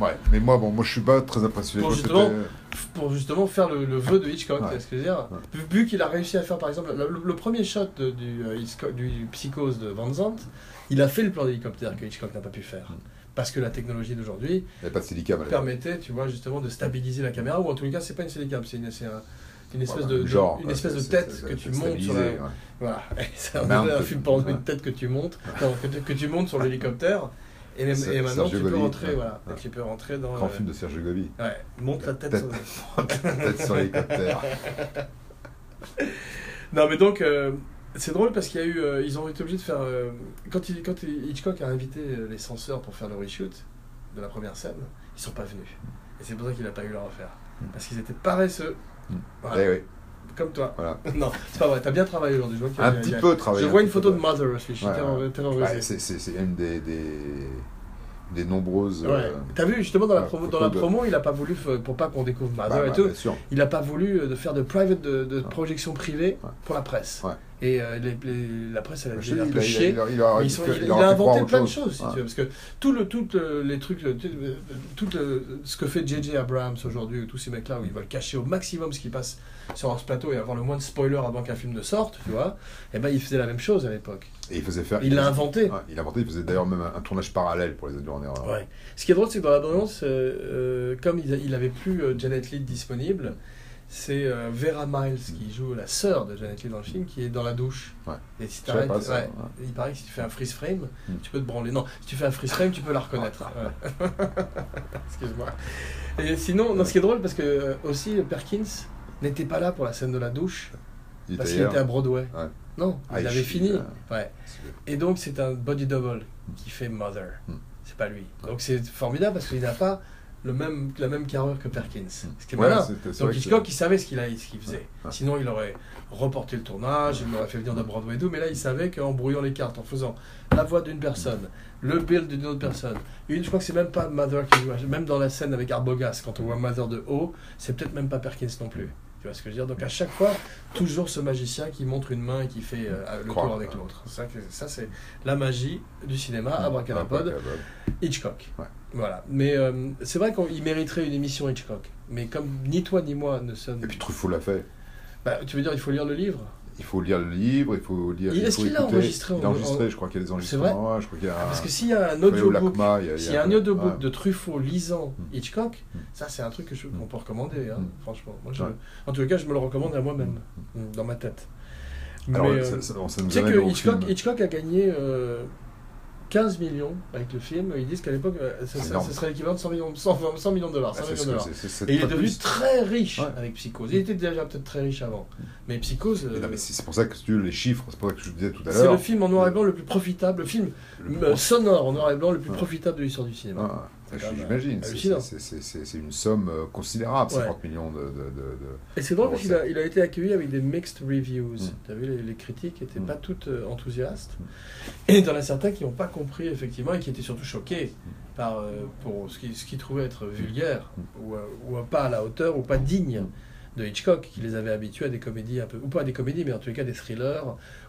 Ouais, mais moi, bon, moi, je suis pas très impressionné. Pour justement- c'était- Pour justement faire le, le vœu de Hitchcock, Ouais. ce que je veux dire. Ouais. Vu, qu'il a réussi à faire par exemple le, le premier shot de- du, euh, du psychose de Van Zandt, il a fait le plan d'hélicoptère que Hitchcock n'a pas pu faire. Mm. Parce que la technologie d'aujourd'hui permettait, tu vois, justement de stabiliser la caméra, ou en les cas, c'est pas une Steadicam, c'est une, un- une espèce, de, de- genre, une espèce de tête que tu montes sur la. Voilà, c'est un, film une tête que tu montes, que tu montes sur l'hélicoptère, et, même- C'est- et maintenant tu peux Gobi, rentrer, ouais. voilà, Ouais. tu peux rentrer dans. Grand euh, film de Serge Gobi. Ouais, monte la tête. Tête. sur- Tête sur l'hélicoptère. Non, mais donc, euh, c'est drôle parce qu'il y a eu. euh, ils ont été obligés de faire. euh, quand, il, quand Hitchcock a invité les censeurs pour faire le reshoot de la première scène, ils sont pas venus. Et c'est pour ça qu'il n'a pas eu le refaire. Mm. Parce qu'ils étaient paresseux. Mm. Voilà, Eh oui, Comme toi. voilà. non, c'est pas vrai, t'as bien travaillé aujourd'hui. je vois a- Un a- petit a- peu travaillé. Je vois une photo de Mother aussi, je suis terrorisé. Ouais, c'est- une des, des, des nombreuses. Ouais. euh, T'as vu justement dans la promo, photos dans la de- promo, il a pas voulu pour pas qu'on découvre bah, Mother et bah, tout. Il n'a pas voulu euh, de faire de private de, projection privée Ouais. pour la presse. Ouais. Et euh, les- les- la presse elle a te un peu il a- chier. il a- il sont- il, il inventé plein de chose. choses, si Ouais. tu veux, parce que tout le, tout le- les trucs, tout, le- ce que fait J.J. Abrams aujourd'hui, tous ces mecs-là où ils veulent cacher au maximum ce qui passe sur ce plateau et avoir le moins de spoilers avant qu'un film ne sorte, tu vois, et ben il faisait la même chose à l'époque. Et il faisait faire. Il l'a inventé. Ouais, il l'a inventé. Il faisait d'ailleurs même un, un tournage parallèle pour les erreur. Ouais. Ce qui est drôle, c'est que dans la bande-annonce, euh, euh, comme il, il avait plus euh, Janet Leigh disponible, c'est euh, Vera Miles qui joue la sœur de Janet Leigh dans le film, qui est dans la douche. Ouais. Et si t'arrêtes, ouais, ouais. il paraît que si tu fais un freeze frame, Hmm. tu peux te branler. Non, si tu fais un freeze frame, tu peux la reconnaître. Excuse-moi. Et sinon, non, ce qui est drôle, parce que euh, aussi Perkins n'était pas là pour la scène de la douche, Il parce qu'il était à. Broadway. Non, Ah, il avait fini. Ouais. Et donc c'est un body double qui fait Mother. Hmm. C'est pas lui. Donc c'est formidable parce qu'il n'a pas le même, la même carrure que Perkins. Ce qui c'est Donc que Hitchcock, il savait ce qu'il qu'il faisait. Sinon, il aurait reporté le tournage, il l'aurait fait venir de Broadway et tout. Mais là, il savait qu'en brouillant les cartes, en faisant la voix d'une personne, le build d'une autre personne, une, je crois que c'est même pas Mother qui joue, même dans la scène avec Arbogast, quand on voit Mother de haut, c'est peut-être même pas Perkins non plus. Tu vois ce que je veux dire Donc à chaque fois, toujours ce magicien qui montre une main et qui fait euh, le Croire, tour avec ouais. l'autre. Ça, c'est la magie du cinéma. Abracadabra. Hitchcock. Ouais. Voilà. Mais euh, c'est vrai qu'il mériterait une émission Hitchcock. Mais comme ni toi ni moi ne sommes. Et puis Truffaut l'a fait. Bah, tu veux dire, il faut lire le livre? Il faut lire le livre, il faut lire. Est-ce qu'il l'a enregistré Il a en- enregistré, en- je crois qu'il y a des C'est vrai enregistrements. je crois qu'il y a. Parce que s'il y a un audiobook, s'il y a un audiobook de Truffaut lisant Mm. Hitchcock, Mm. ça c'est un truc que je- qu'on Mm. peut recommander, hein, franchement. En tout cas, je me le recommande à moi-même, dans ma tête. Alors, ça, euh, ça- nous tu sais amène que. Hitchcock a gagné euh, 15 millions avec le film. Ils disent qu'à l'époque, euh, C'est ça serait l'équivalent de 100 millions, 100, 100 millions de dollars. Ah, 100 c'est millions ce de dollars. c'est- c'est- c'est Et il est devenu plus. très riche Ouais. avec Psychose. Il était déjà peut-être très riche avant. Mais Psychose, euh, c'est c'est pour ça que si tu veux, les chiffres, c'est pour ça que je disais tout à c'est l'heure. le film en noir et blanc le plus profitable, le film le- euh, sonore en noir et blanc le plus Ouais. profitable de l'histoire du cinéma. Ah, J'imagine, c'est- une somme euh, considérable, Ouais. 50 millions de. de- Et c'est drôle parce qu'il a, il a été accueilli avec des mixed reviews. Mm. Tu as vu, les, les critiques n'étaient Mm. pas toutes euh, enthousiastes. Mm. Et il y en a certains qui n'ont pas compris, effectivement, et qui étaient surtout choqués par euh, pour ce qu'ils ce trouvaient être vulgaire, ou, ou pas à la hauteur, ou pas digne de Hitchcock, qui les avait habitués à des comédies un peu, ou pas à des comédies, mais en tous les cas des thrillers,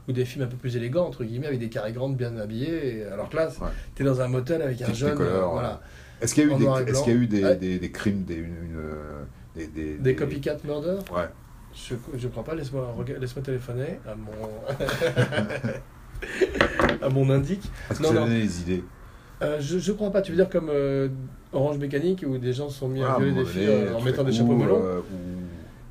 ou des films un peu plus élégants, entre guillemets, avec des carrés grandes bien habillés. et- Alors que là, Ouais. tu es dans un motel avec un jeune. Technicolor, euh, ouais. Est-ce qu'il y a eu des, noir et est-ce qu'il y a eu des, blanc. des, des crimes, des, une, une, euh, des, des, Des copycat murder Ouais. Je, je crois pas, laisse-moi rega- laisse téléphoner à mon. à mon indique. Est-ce que Non, ça non. donnait les idées Euh, je, je crois pas, tu veux dire comme euh, Orange Mécanique où des gens sont mis à un violer des filles euh, en mettant des chapeaux melons euh, ou-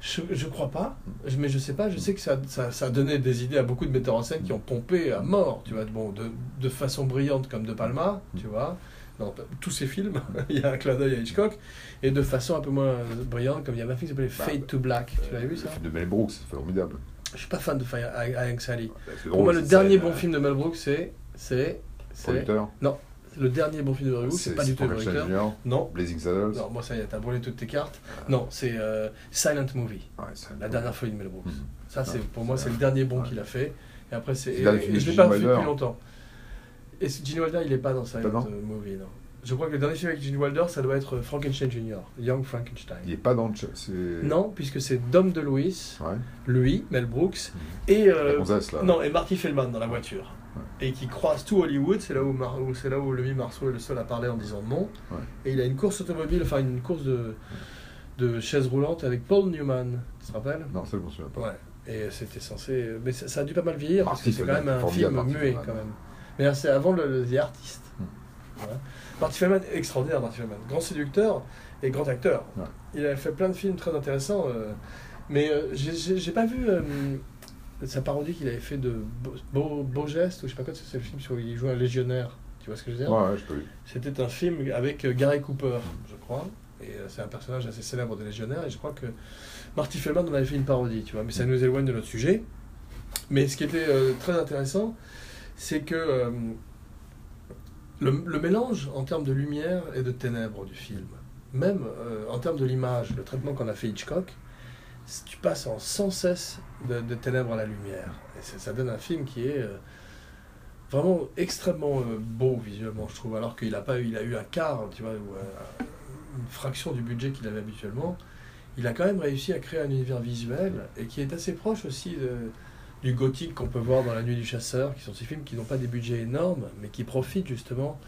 je, je crois pas, je- mais je sais pas, je sais que ça, ça, ça a donné des idées à beaucoup de metteurs en scène qui ont pompé à mort, tu vois, bon, de, de façon brillante comme De Palma, tu vois, dans tous ces films, il y a un clin d'œil à Hitchcock, et de façon un peu moins brillante comme il y avait un film qui s'appelait Bah, Fade to Black, tu l'avais vu Le ça film de Mel Brooks, c'est formidable. Je suis pas fan de Fire Hank Sally. C'est Pour moi, le dernier bon euh, film de Mel Brooks, c'est. C'est. C'est. Producteur. Le dernier bon film de Mel Brooks, c'est pas du tout le producteur. Non. Blazing Saddles. Non, moi ça y est, t'as brûlé toutes tes cartes. Non, c'est euh, Silent Movie, Ouais, c'est- la dernière folie de Mel Brooks. Mhm. Ça, c'est Ouais, pour moi, c'est le dernier bon qu'il a fait. Et après, c'est. Et, le je l'ai pas vu depuis longtemps. Et Gene Wilder, il est pas dans Silent Pas euh, Movie, non. Je crois que le dernier film avec Gene Wilder, ça doit être Frankenstein Jr., Young Frankenstein. Il est pas dans le. Non, puisque c'est Dom DeLuise, Ouais. lui, Mel Brooks, Mhm. et. Euh, gonzesse, là. Non, et Marty Feldman dans la voiture. Et qui croise tout Hollywood, c'est là où, Mar- où- c'est là où Louis Marceau est le seul à parler en disant non. Ouais. Et il a une course automobile, enfin une course de, de chaise roulante avec Paul Newman, tu te rappelles? Non, ça, je m'en souviens pas. Ouais. Et c'était censé. Mais ça, ça a dû pas mal vieillir parce que c'est quand même un film muet quand même. Mais c'est avant le, The Artist. Hmm. Voilà. Marty Feldman, extraordinaire Marty Feldman. Grand séducteur et grand acteur. Ouais. Il a fait plein de films très intéressants. euh, mais euh, j'ai- pas vu euh, sa parodie qu'il avait fait de Beau, Beau, Beau Geste, ou je sais pas quoi, c'est le film sur il joue un légionnaire. Tu vois ce que je veux dire? Ouais, ouais, je peux. C'était un film avec euh, Gary Cooper, je crois. Et c'est un personnage assez célèbre des légionnaires. Et je crois que Marty Feldman en avait fait une parodie, tu vois. Mais ça nous éloigne de notre sujet. Mais ce qui était très intéressant, c'est que euh, le, le mélange en termes de lumière et de ténèbres du film, même euh, en termes de l'image, le traitement qu'en a fait Hitchcock, tu passes en sans cesse de, ténèbres à la lumière. Et ça, donne un film qui est euh, vraiment extrêmement beau visuellement, je trouve, alors qu'il a, a eu un quart, tu vois, ou une fraction du budget qu'il avait habituellement. Il a quand même réussi à créer un univers visuel et qui est assez proche aussi de, du gothique qu'on peut voir dans La Nuit du Chasseur, qui sont ces films qui n'ont pas des budgets énormes, mais qui profitent justement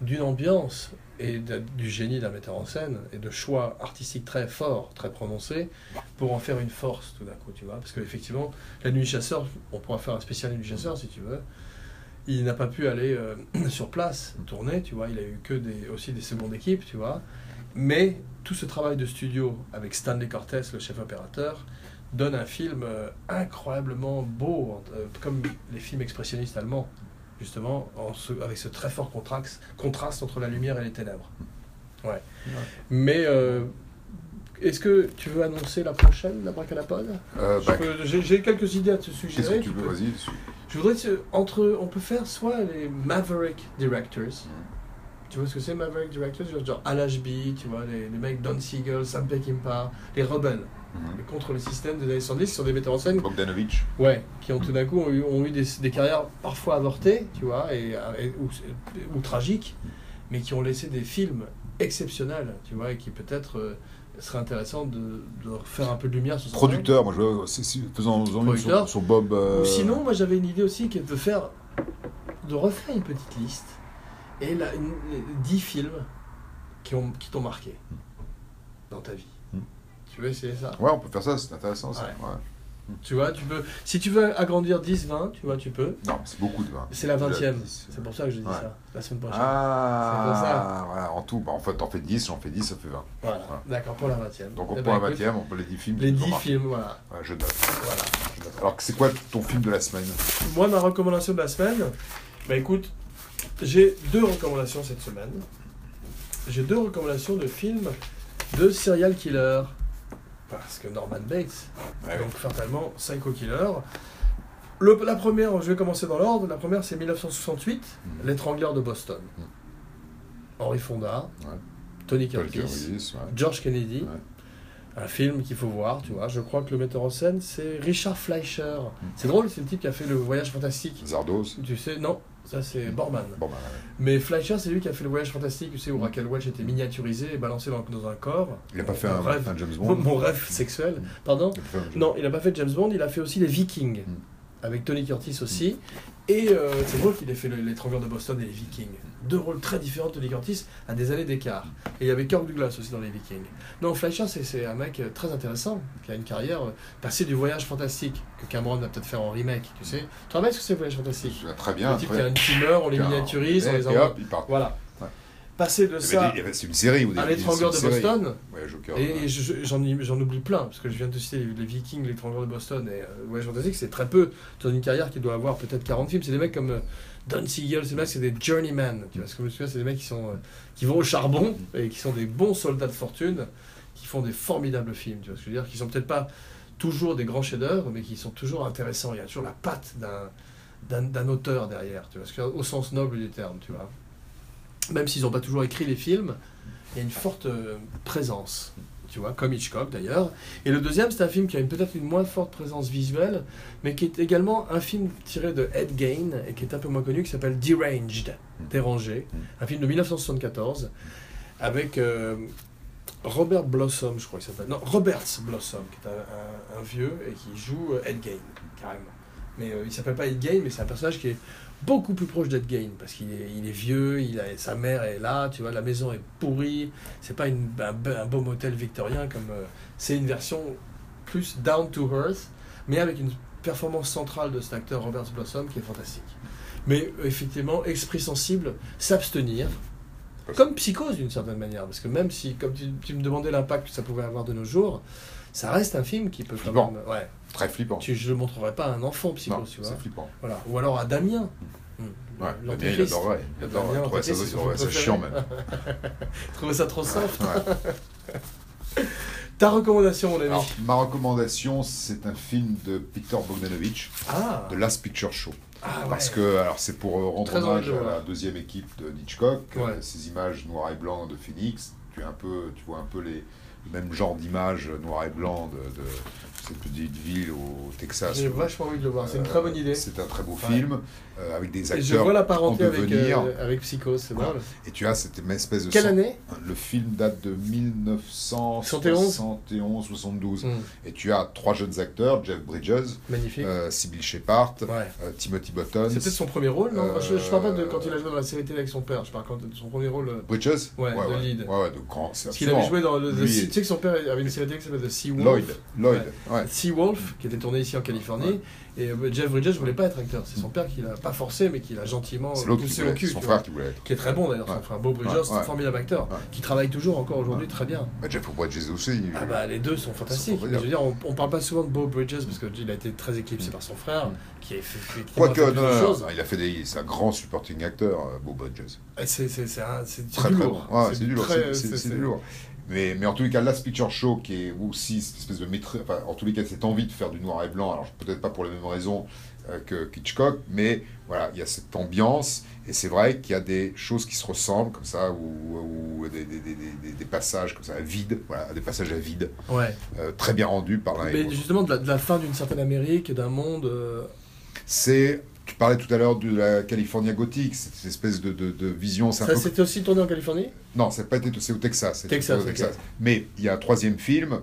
d'une ambiance et du génie d'un metteur en scène et de choix artistiques très forts, très prononcés, pour en faire une force tout d'un coup, tu vois. Parce qu'effectivement, La Nuit du Chasseur, on pourra faire un spécial Nuit du Chasseur si tu veux. Il n'a pas pu aller euh, sur place tourner, tu vois. Il a eu que des, aussi des secondes équipes, tu vois. Mais tout ce travail de studio avec Stanley Cortez, le chef opérateur, donne un film euh, incroyablement beau, euh, comme les films expressionnistes allemands, justement, en ce- avec ce très fort contraste, contraste entre la lumière et les ténèbres. Ouais. Mais euh, est-ce que tu veux annoncer la prochaine, la Bracalapod Euh, bah, J'ai quelques idées à te Qu'est-ce suggérer. que tu peux- Vas-y. Je voudrais, te- entre, on peut faire soit les Maverick Directors, Tu vois ce que c'est Maverick Directors? Genre Al Ashby, tu vois, les, les mecs Don Siegel, Sam Peckinpah, les rebelles Mhm. contre le système des années 70 qui sont des metteurs en scène Bogdanovich. Ouais, qui ont tout d'un coup ont eu, ont eu des, des carrières parfois avortées, tu vois, et, et- ou, ou tragiques, mais qui ont laissé des films exceptionnels, tu vois, et qui peut-être euh, serait intéressant de, de faire un peu de lumière sur ce Producteur, moi je faisant une sur, sur Bob. euh, Ou sinon, moi j'avais une idée aussi qui est de faire, de refaire une petite liste et là, une- les 10 films qui ont qui t'ont marqué dans ta vie. Tu veux essayer ça Ouais, on peut faire ça, c'est intéressant ça. Ouais. ouais. Tu vois, tu peux. Si tu veux agrandir 10-20, tu vois, tu peux. Non, c'est beaucoup de vin. C'est la 20e. dix. C'est pour ça que je dis Ouais. ça. La semaine prochaine. Ah, pour ça. voilà, en tout, bah, en fait, t'en fais 10, j'en fais 10, ça fait 20. Voilà, Voilà. d'accord, pour la 20e. Donc Eh on ben, prend la écoute, 20 e on peut les 10 films. Les qui nous 10 ont marqué. films, voilà. Je note. voilà. je note. Alors, c'est quoi ton film de la semaine? Moi, ma recommandation de la semaine, bah écoute, j'ai deux recommandations cette semaine. J'ai deux recommandations de films de serial killer. Parce que Norman Bates, Ouais, donc fatalement Psycho Killer. Le- la première, je vais commencer dans l'ordre. La première, c'est 1968, Mhm. L'étrangleur de Boston. Mhm. Henry Fonda, Ouais. Tony Curtis, Curtis, ouais. George Kennedy. Un film qu'il faut voir, tu vois. Je crois que le metteur en scène, c'est Richard Fleischer. C'est drôle, c'est le type qui a fait le voyage fantastique. Zardos. Tu sais, non, ça c'est Borman. Ouais. Mais Fleischer, c'est lui qui a fait le voyage fantastique, tu sais, où Raquel Welch était miniaturisée et balancée dans, dans un corps. il a pas fait un, rêve. un James Bond. mon rêve sexuel. Pardon Il un James Non, il n'a pas fait James Bond, il a fait aussi les Vikings. Mm. Avec Tony Curtis aussi. Et euh, c'est drôle qu'il ait fait le- l'étrangleur de Boston et les Vikings. Deux rôles très différents de Tony Curtis à des années d'écart. Et il y avait Kirk Douglas aussi dans les Vikings. Non, Fleischer, c'est- un mec euh, très intéressant, qui a une carrière euh, passée du voyage fantastique, que Cameron va peut-être faire en remake, tu sais. Tu te rappelles ce que c'est voyage fantastique? Très bien. Le type qui a une tumeur, on les miniaturise, on et, les et envoie. hop, part. Voilà. Passer de ça des- C'est une série. au à début, l'étrangleur de. Boston, et, et j'en oublie plein, parce que je viens de citer les, les Vikings, l'étrangleur de Boston et euh, voyage fantastique, c'est très peu dans une carrière qui doit avoir peut-être 40 films. C'est des mecs comme Don Siegel, ces mecs, c'est des journeymen. Tu vois, ce que je me souviens, c'est des mecs qui, sont, euh, qui vont au charbon et qui sont des bons soldats de fortune, qui font des formidables films. Tu vois ce que je veux dire Qui sont peut-être pas toujours des grands chefs-d'œuvre, mais qui sont toujours intéressants. Il y a toujours la patte d'un auteur derrière, tu vois, au sens noble du terme, tu vois. Même s'ils n'ont pas toujours écrit les films, il y a une forte euh, présence, tu vois, comme Hitchcock d'ailleurs. Et le deuxième, c'est un film qui a peut-être une moins forte présence visuelle, mais qui est également un film tiré de Ed Gein et qui est un peu moins connu, qui s'appelle Deranged, dérangé, un film de 1974 avec euh, Robert Blossom, je crois qu'il s'appelle. Non, Roberts Blossom, qui est un, un- un vieux et qui joue euh, Ed Gein, carrément. Mais euh, il s'appelle pas Ed Gein, mais c'est un personnage qui est beaucoup plus proche d'Ed Gein parce qu'il est, il est vieux, il a, sa mère est là, tu vois, la maison est pourrie. C'est pas une, un, un beau motel victorien comme euh, c'est une version plus down to earth, mais avec une performance centrale de cet acteur Robert Blossom qui est fantastique. Mais euh, effectivement, esprit sensible, s'abstenir. Comme psychose d'une certaine manière, parce que même si, comme tu, tu me demandais l'impact que ça pouvait avoir de nos jours, ça reste un film qui peut quand Flippant. même. Ouais, Très flippant. tu, je le montrerai pas à un enfant psychose, Non, tu vois. c'est flippant. Voilà. Ou alors à Damien. Hmm. Ouais, Damien, il adorerait. Il adorerait. Il trouverait ça, il chiant même. Je trouvais ça trop soft. Ouais. Ta recommandation, mon ami Alors, ma recommandation, c'est un film de Peter Bogdanovich, Ah, The Last Picture Show. ah ouais. Parce que, alors, c'est pour euh, rendre hommage à la deuxième équipe de Hitchcock, Ouais. euh, ces images noir et blanc de Phoenix. Tu, as un peu, tu vois un peu les, le même genre d'images noir et blanc de, de cette petite ville au Texas. J'ai vachement envie de le voir. C'est une Euh, très bonne idée. C'est un très beau Ouais. film, euh, avec des Et je vois acteurs la en parenté avec, euh, avec Psycho, c'est Voilà. drôle. Et tu as cette espèce de... Quelle année Le film date de 1971-72. Hmm, Et tu as trois jeunes acteurs, Jeff Bridges, Magnifique. euh, Sybil Shepard, ouais. euh, Timothy Button. C'est peut-être son premier rôle, non? Euh, je, je parle pas de quand il a joué dans la série télé avec son père, je parle de son premier rôle. euh, Bridges? Ouais, de ouais, lead. Ouais, ouais, de grand. Parce qu'il avait joué dans le. Lui Tu sais que son père avait une série télé qui s'appelle The Sea Wolf. Lloyd. Lloyd, Ouais. ouais. Sea Wolf, qui était tourné ici en Californie. Et euh, Jeff Bridges voulait pas être acteur. C'est son père qui l'a pas forcé, mais qui l'a gentiment poussé au cul. son frère vois. qui voulait être. Qui est très bon d'ailleurs, son frère. Bob Bridges, c'est un formidable acteur. Qui travaille toujours encore aujourd'hui très bien. Bah, Jeff Bridges aussi. il- Ah bah les deux sont fantastiques. Ils sont Mais je veux dire, on, on parle pas souvent de Bob Bridges parce qu'il a été très éclipsé par son frère, Mm. Qui qui Quoique, il a fait des. C'est un grand supporting acteur, euh, Bob. Et C'est du lourd. c'est du lourd. c'est- du lourd. Mais, mais en tous les cas, Last Picture Show, qui est aussi cette espèce de maîtrise, enfin, en tous les cas, cette envie de faire du noir et blanc, alors peut-être pas pour les mêmes raisons euh, que Hitchcock, mais voilà, il y a cette ambiance, et c'est vrai qu'il y a des choses qui se ressemblent, comme ça, ou, ou des, des, des, des, passages comme ça, à vide, voilà, des passages à vide, Ouais. euh, très bien rendus par l'un Mais justement, de la, de la fin d'une certaine Amérique, d'un monde. euh, C'est, tu parlais tout à l'heure de la California gothique, cette espèce de, de, de vision, Ça peu s'était aussi tourné en Californie? Non, c'est pas été, c'est au Texas. Texas, au Texas. Mais il y a un troisième film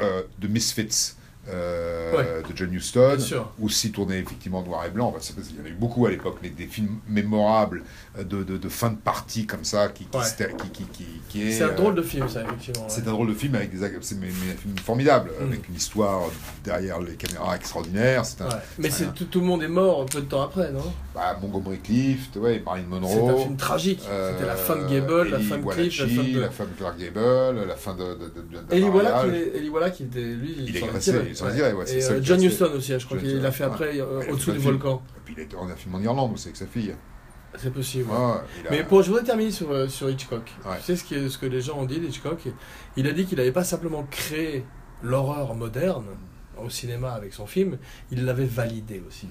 euh, de Misfits euh, Ouais. de John Huston, aussi tourné effectivement en noir et blanc. Enfin, c'est parce qu'il y en a eu beaucoup à l'époque, mais des films mémorables euh, de, de, de fin de partie comme ça, qui, qui, Ouais. se ter- qui, qui, qui, qui est. C'est un euh, drôle de film, ça, effectivement. ouais. c'est un drôle de film avec des c'est un film formidable Mm. avec une histoire derrière les caméras extraordinaire. C'est un. Mais c'est c'est tout, tout le monde est mort peu de temps après, non? Bah, Montgomery Clift, ouais, Marilyn C'est Monroe. un film tragique. euh, C'était la fin de Gable, la fin de Cliff, la fin de. la fin de Clark Gable, la fin de, de, de, Wallach, il est- Eli Wallach, il était, lui, Il est ouais. Et ça euh, John Huston aussi, hein, je crois qu'il Huston, a fait après euh, Au-dessous du volcan. Et puis il en a film en Irlande aussi avec sa fille. C'est possible. A- Mais pour, je voudrais terminer sur, euh, sur Hitchcock. Ouais. Tu sais ce, qui est- ce que les gens ont dit d'Hitchcock Il a dit qu'il n'avait pas simplement créé l'horreur moderne au cinéma avec son film, il l'avait validé aussi.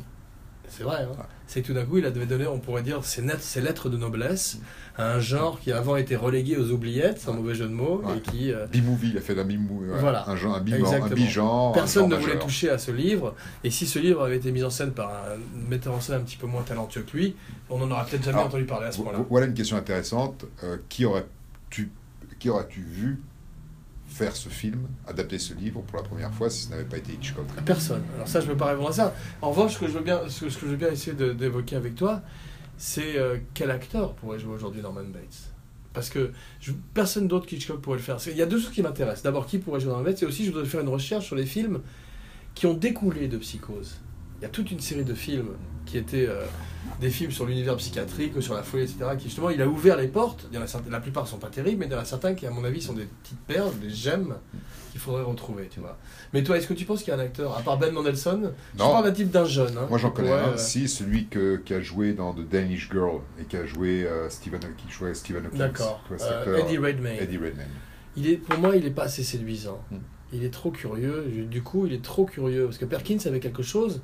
C'est vrai, hein. C'est que tout d'un coup, il avait donné, on pourrait dire, ses, net- ses lettres de noblesse à un genre qui avant était relégué aux oubliettes, sans Ouais. mauvais jeu de mots, Ouais. et qui... euh, B-movie, il a fait d'un B-movie. Voilà. Un, genre, un, un bigenre. un Personne ne voulait majeur. toucher à ce livre, et si ce livre avait été mis en scène par un metteur en scène un petit peu moins talentueux que lui, on n'en aura peut-être jamais Alors, entendu parler à ce point-là. Voilà une question intéressante. Euh, qui aurais-tu qui aurais-tu vu faire ce film, adapter ce livre pour la première fois si ce n'avait pas été Hitchcock Personne. Alors ça, je ne veux pas répondre à ça. En revanche, ce que je veux bien, ce que, je veux bien essayer d'évoquer avec toi, c'est euh, quel acteur pourrait jouer aujourd'hui Norman Bates? Parce que personne d'autre qu'Hitchcock pourrait le faire. Il y a deux choses qui m'intéressent. D'abord, qui pourrait jouer Norman Bates? Et aussi, je voudrais faire une recherche sur les films qui ont découlé de Psychose. Il y a toute une série de films qui étaient euh, des films sur l'univers psychiatrique, ou sur la folie, etc. Qui justement, il a ouvert les portes. Il y en a certains, la plupart sont pas terribles, mais il y en a certains qui, à mon avis, sont des petites perles, des gemmes qu'il faudrait retrouver, tu vois. Mais toi, est-ce que tu penses qu'il y a un acteur, à part Ben Mendelsohn? Je parle d'un type d'un jeune. hein, Moi j'en connais un, euh, si, celui que, qui a joué dans The Danish Girl et qui a joué euh, Stephen, qui jouait Stephen Hawking. D'accord. Euh, Eddie Redmayne. Eddie Redmayne. Il est, pour moi, il n'est pas assez séduisant. Hmm. Il est trop curieux. Du coup, il est trop curieux. Parce que Perkins avait quelque chose.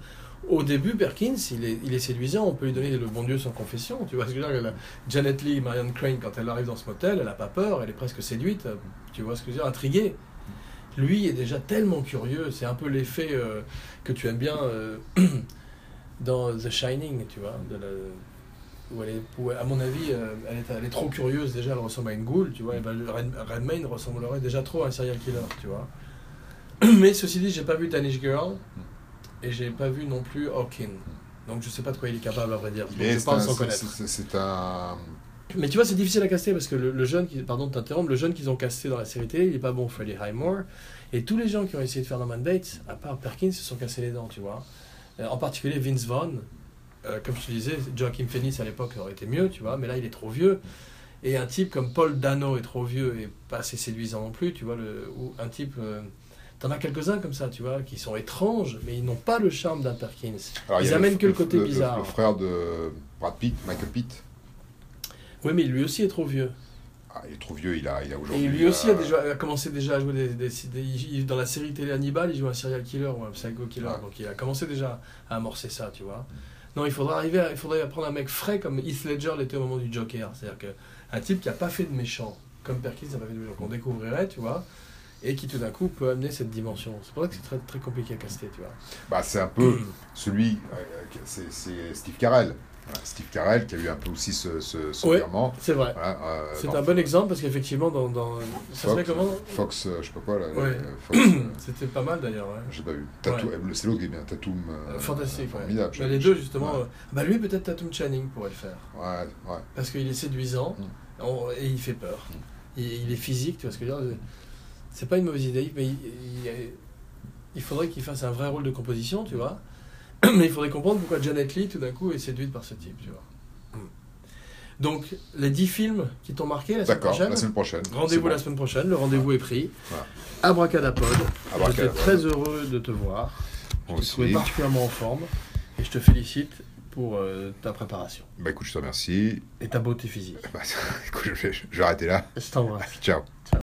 Au début, Perkins, il est, il est séduisant. On peut lui donner le bon Dieu sans confession. Tu vois ce que je veux dire? Janet Lee, Marianne Crane, quand elle arrive dans ce motel, elle n'a pas peur. Elle est presque séduite. Tu vois ce que je veux dire? Intriguée. Lui est déjà tellement curieux. C'est un peu l'effet euh, que tu aimes bien euh, dans The Shining, tu vois. où elle est, à mon avis, euh, elle, est, elle est trop curieuse déjà, elle ressemble à une goule, tu vois. Ressemblerait déjà trop à un serial killer, tu vois. Mais ceci dit, j'ai pas vu Danish Girl et j'ai pas vu non plus Hawking. Donc je sais pas de quoi il est capable à vrai dire. Est- je parle sans c'est- connaître. c'est- un. Mais tu vois, c'est difficile à caster parce que le, le jeune, qui, pardon de t'interrompre, le jeune qu'ils ont casté dans la série télé, il est pas bon, Freddie Highmore. Et tous les gens qui ont essayé de faire Norman Bates, à part Perkins, se sont cassés les dents, tu vois. Euh, en particulier Vince Vaughn. Euh, comme je te disais, Joachim Phoenix à l'époque aurait été mieux, tu vois, mais là il est trop vieux. Et un type comme Paul Dano est trop vieux et pas assez séduisant non plus, tu vois. Le, ou un type. euh, T'en as quelques-uns comme ça, tu vois, qui sont étranges, mais ils n'ont pas le charme d'un Perkins. Alors, ils amènent que le côté le, bizarre. Le, frère de Brad Pitt, Michael Pitt. Oui, mais lui aussi est trop vieux. Ah, il est trop vieux, il a, il a aujourd'hui. Et lui aussi a, euh, déjà, a commencé déjà à jouer des, des- des- il- dans la série télé Hannibal, il joue un serial killer ou un psycho killer. Ouais. Donc il a commencé déjà à amorcer ça, tu vois. Non, il faudrait arriver, à- il faudrait prendre un mec frais comme Heath Ledger l'était au moment du Joker. C'est-à-dire que un type qui a pas fait de méchant, comme Perkins n'a pas fait de méchant, qu'on découvrirait, tu vois, et qui tout d'un coup peut amener cette dimension. C'est pour ça que c'est très, très compliqué à caster, tu vois. Bah, c'est un peu celui. euh, c'est c'est Steve Carell. Steve Carell qui a eu un peu aussi ce, ce, ce Ouais. C'est vrai. Voilà, euh, C'est un bon exemple parce qu'effectivement, dans, dans ça Fox, comment Fox, euh, je sais pas quoi là. Ouais. euh, C'était pas mal d'ailleurs. Ouais. j'ai pas vu. Tattoo, euh, C'est l'autre qui est bien, Tatum. euh, Fantastique. Formidable. Les deux, justement. Euh, bah lui, peut-être Tatum Channing pourrait le faire. ouais, ouais. Parce qu'il est séduisant Mm. et il fait peur. Mm. Il, il est physique, tu vois ce que je veux dire C'est pas une mauvaise idée, mais il, il- il faudrait qu'il fasse un vrai rôle de composition, tu vois. Mais il faudrait comprendre pourquoi Janet Lee, tout d'un coup, est séduite par ce type, tu vois. Mm. Donc, les 10 films qui t'ont marqué la semaine prochaine, la semaine prochaine. rendez-vous la semaine prochaine, le rendez-vous est pris. Voilà. Abracadapod. J'étais très heureux de te voir. Moi Je aussi. particulièrement en forme et je te félicite pour euh, ta préparation Bah écoute, je te remercie. et ta beauté physique. Bah, écoute, je vais, je vais arrêter là. Je t'embrasse. Ciao.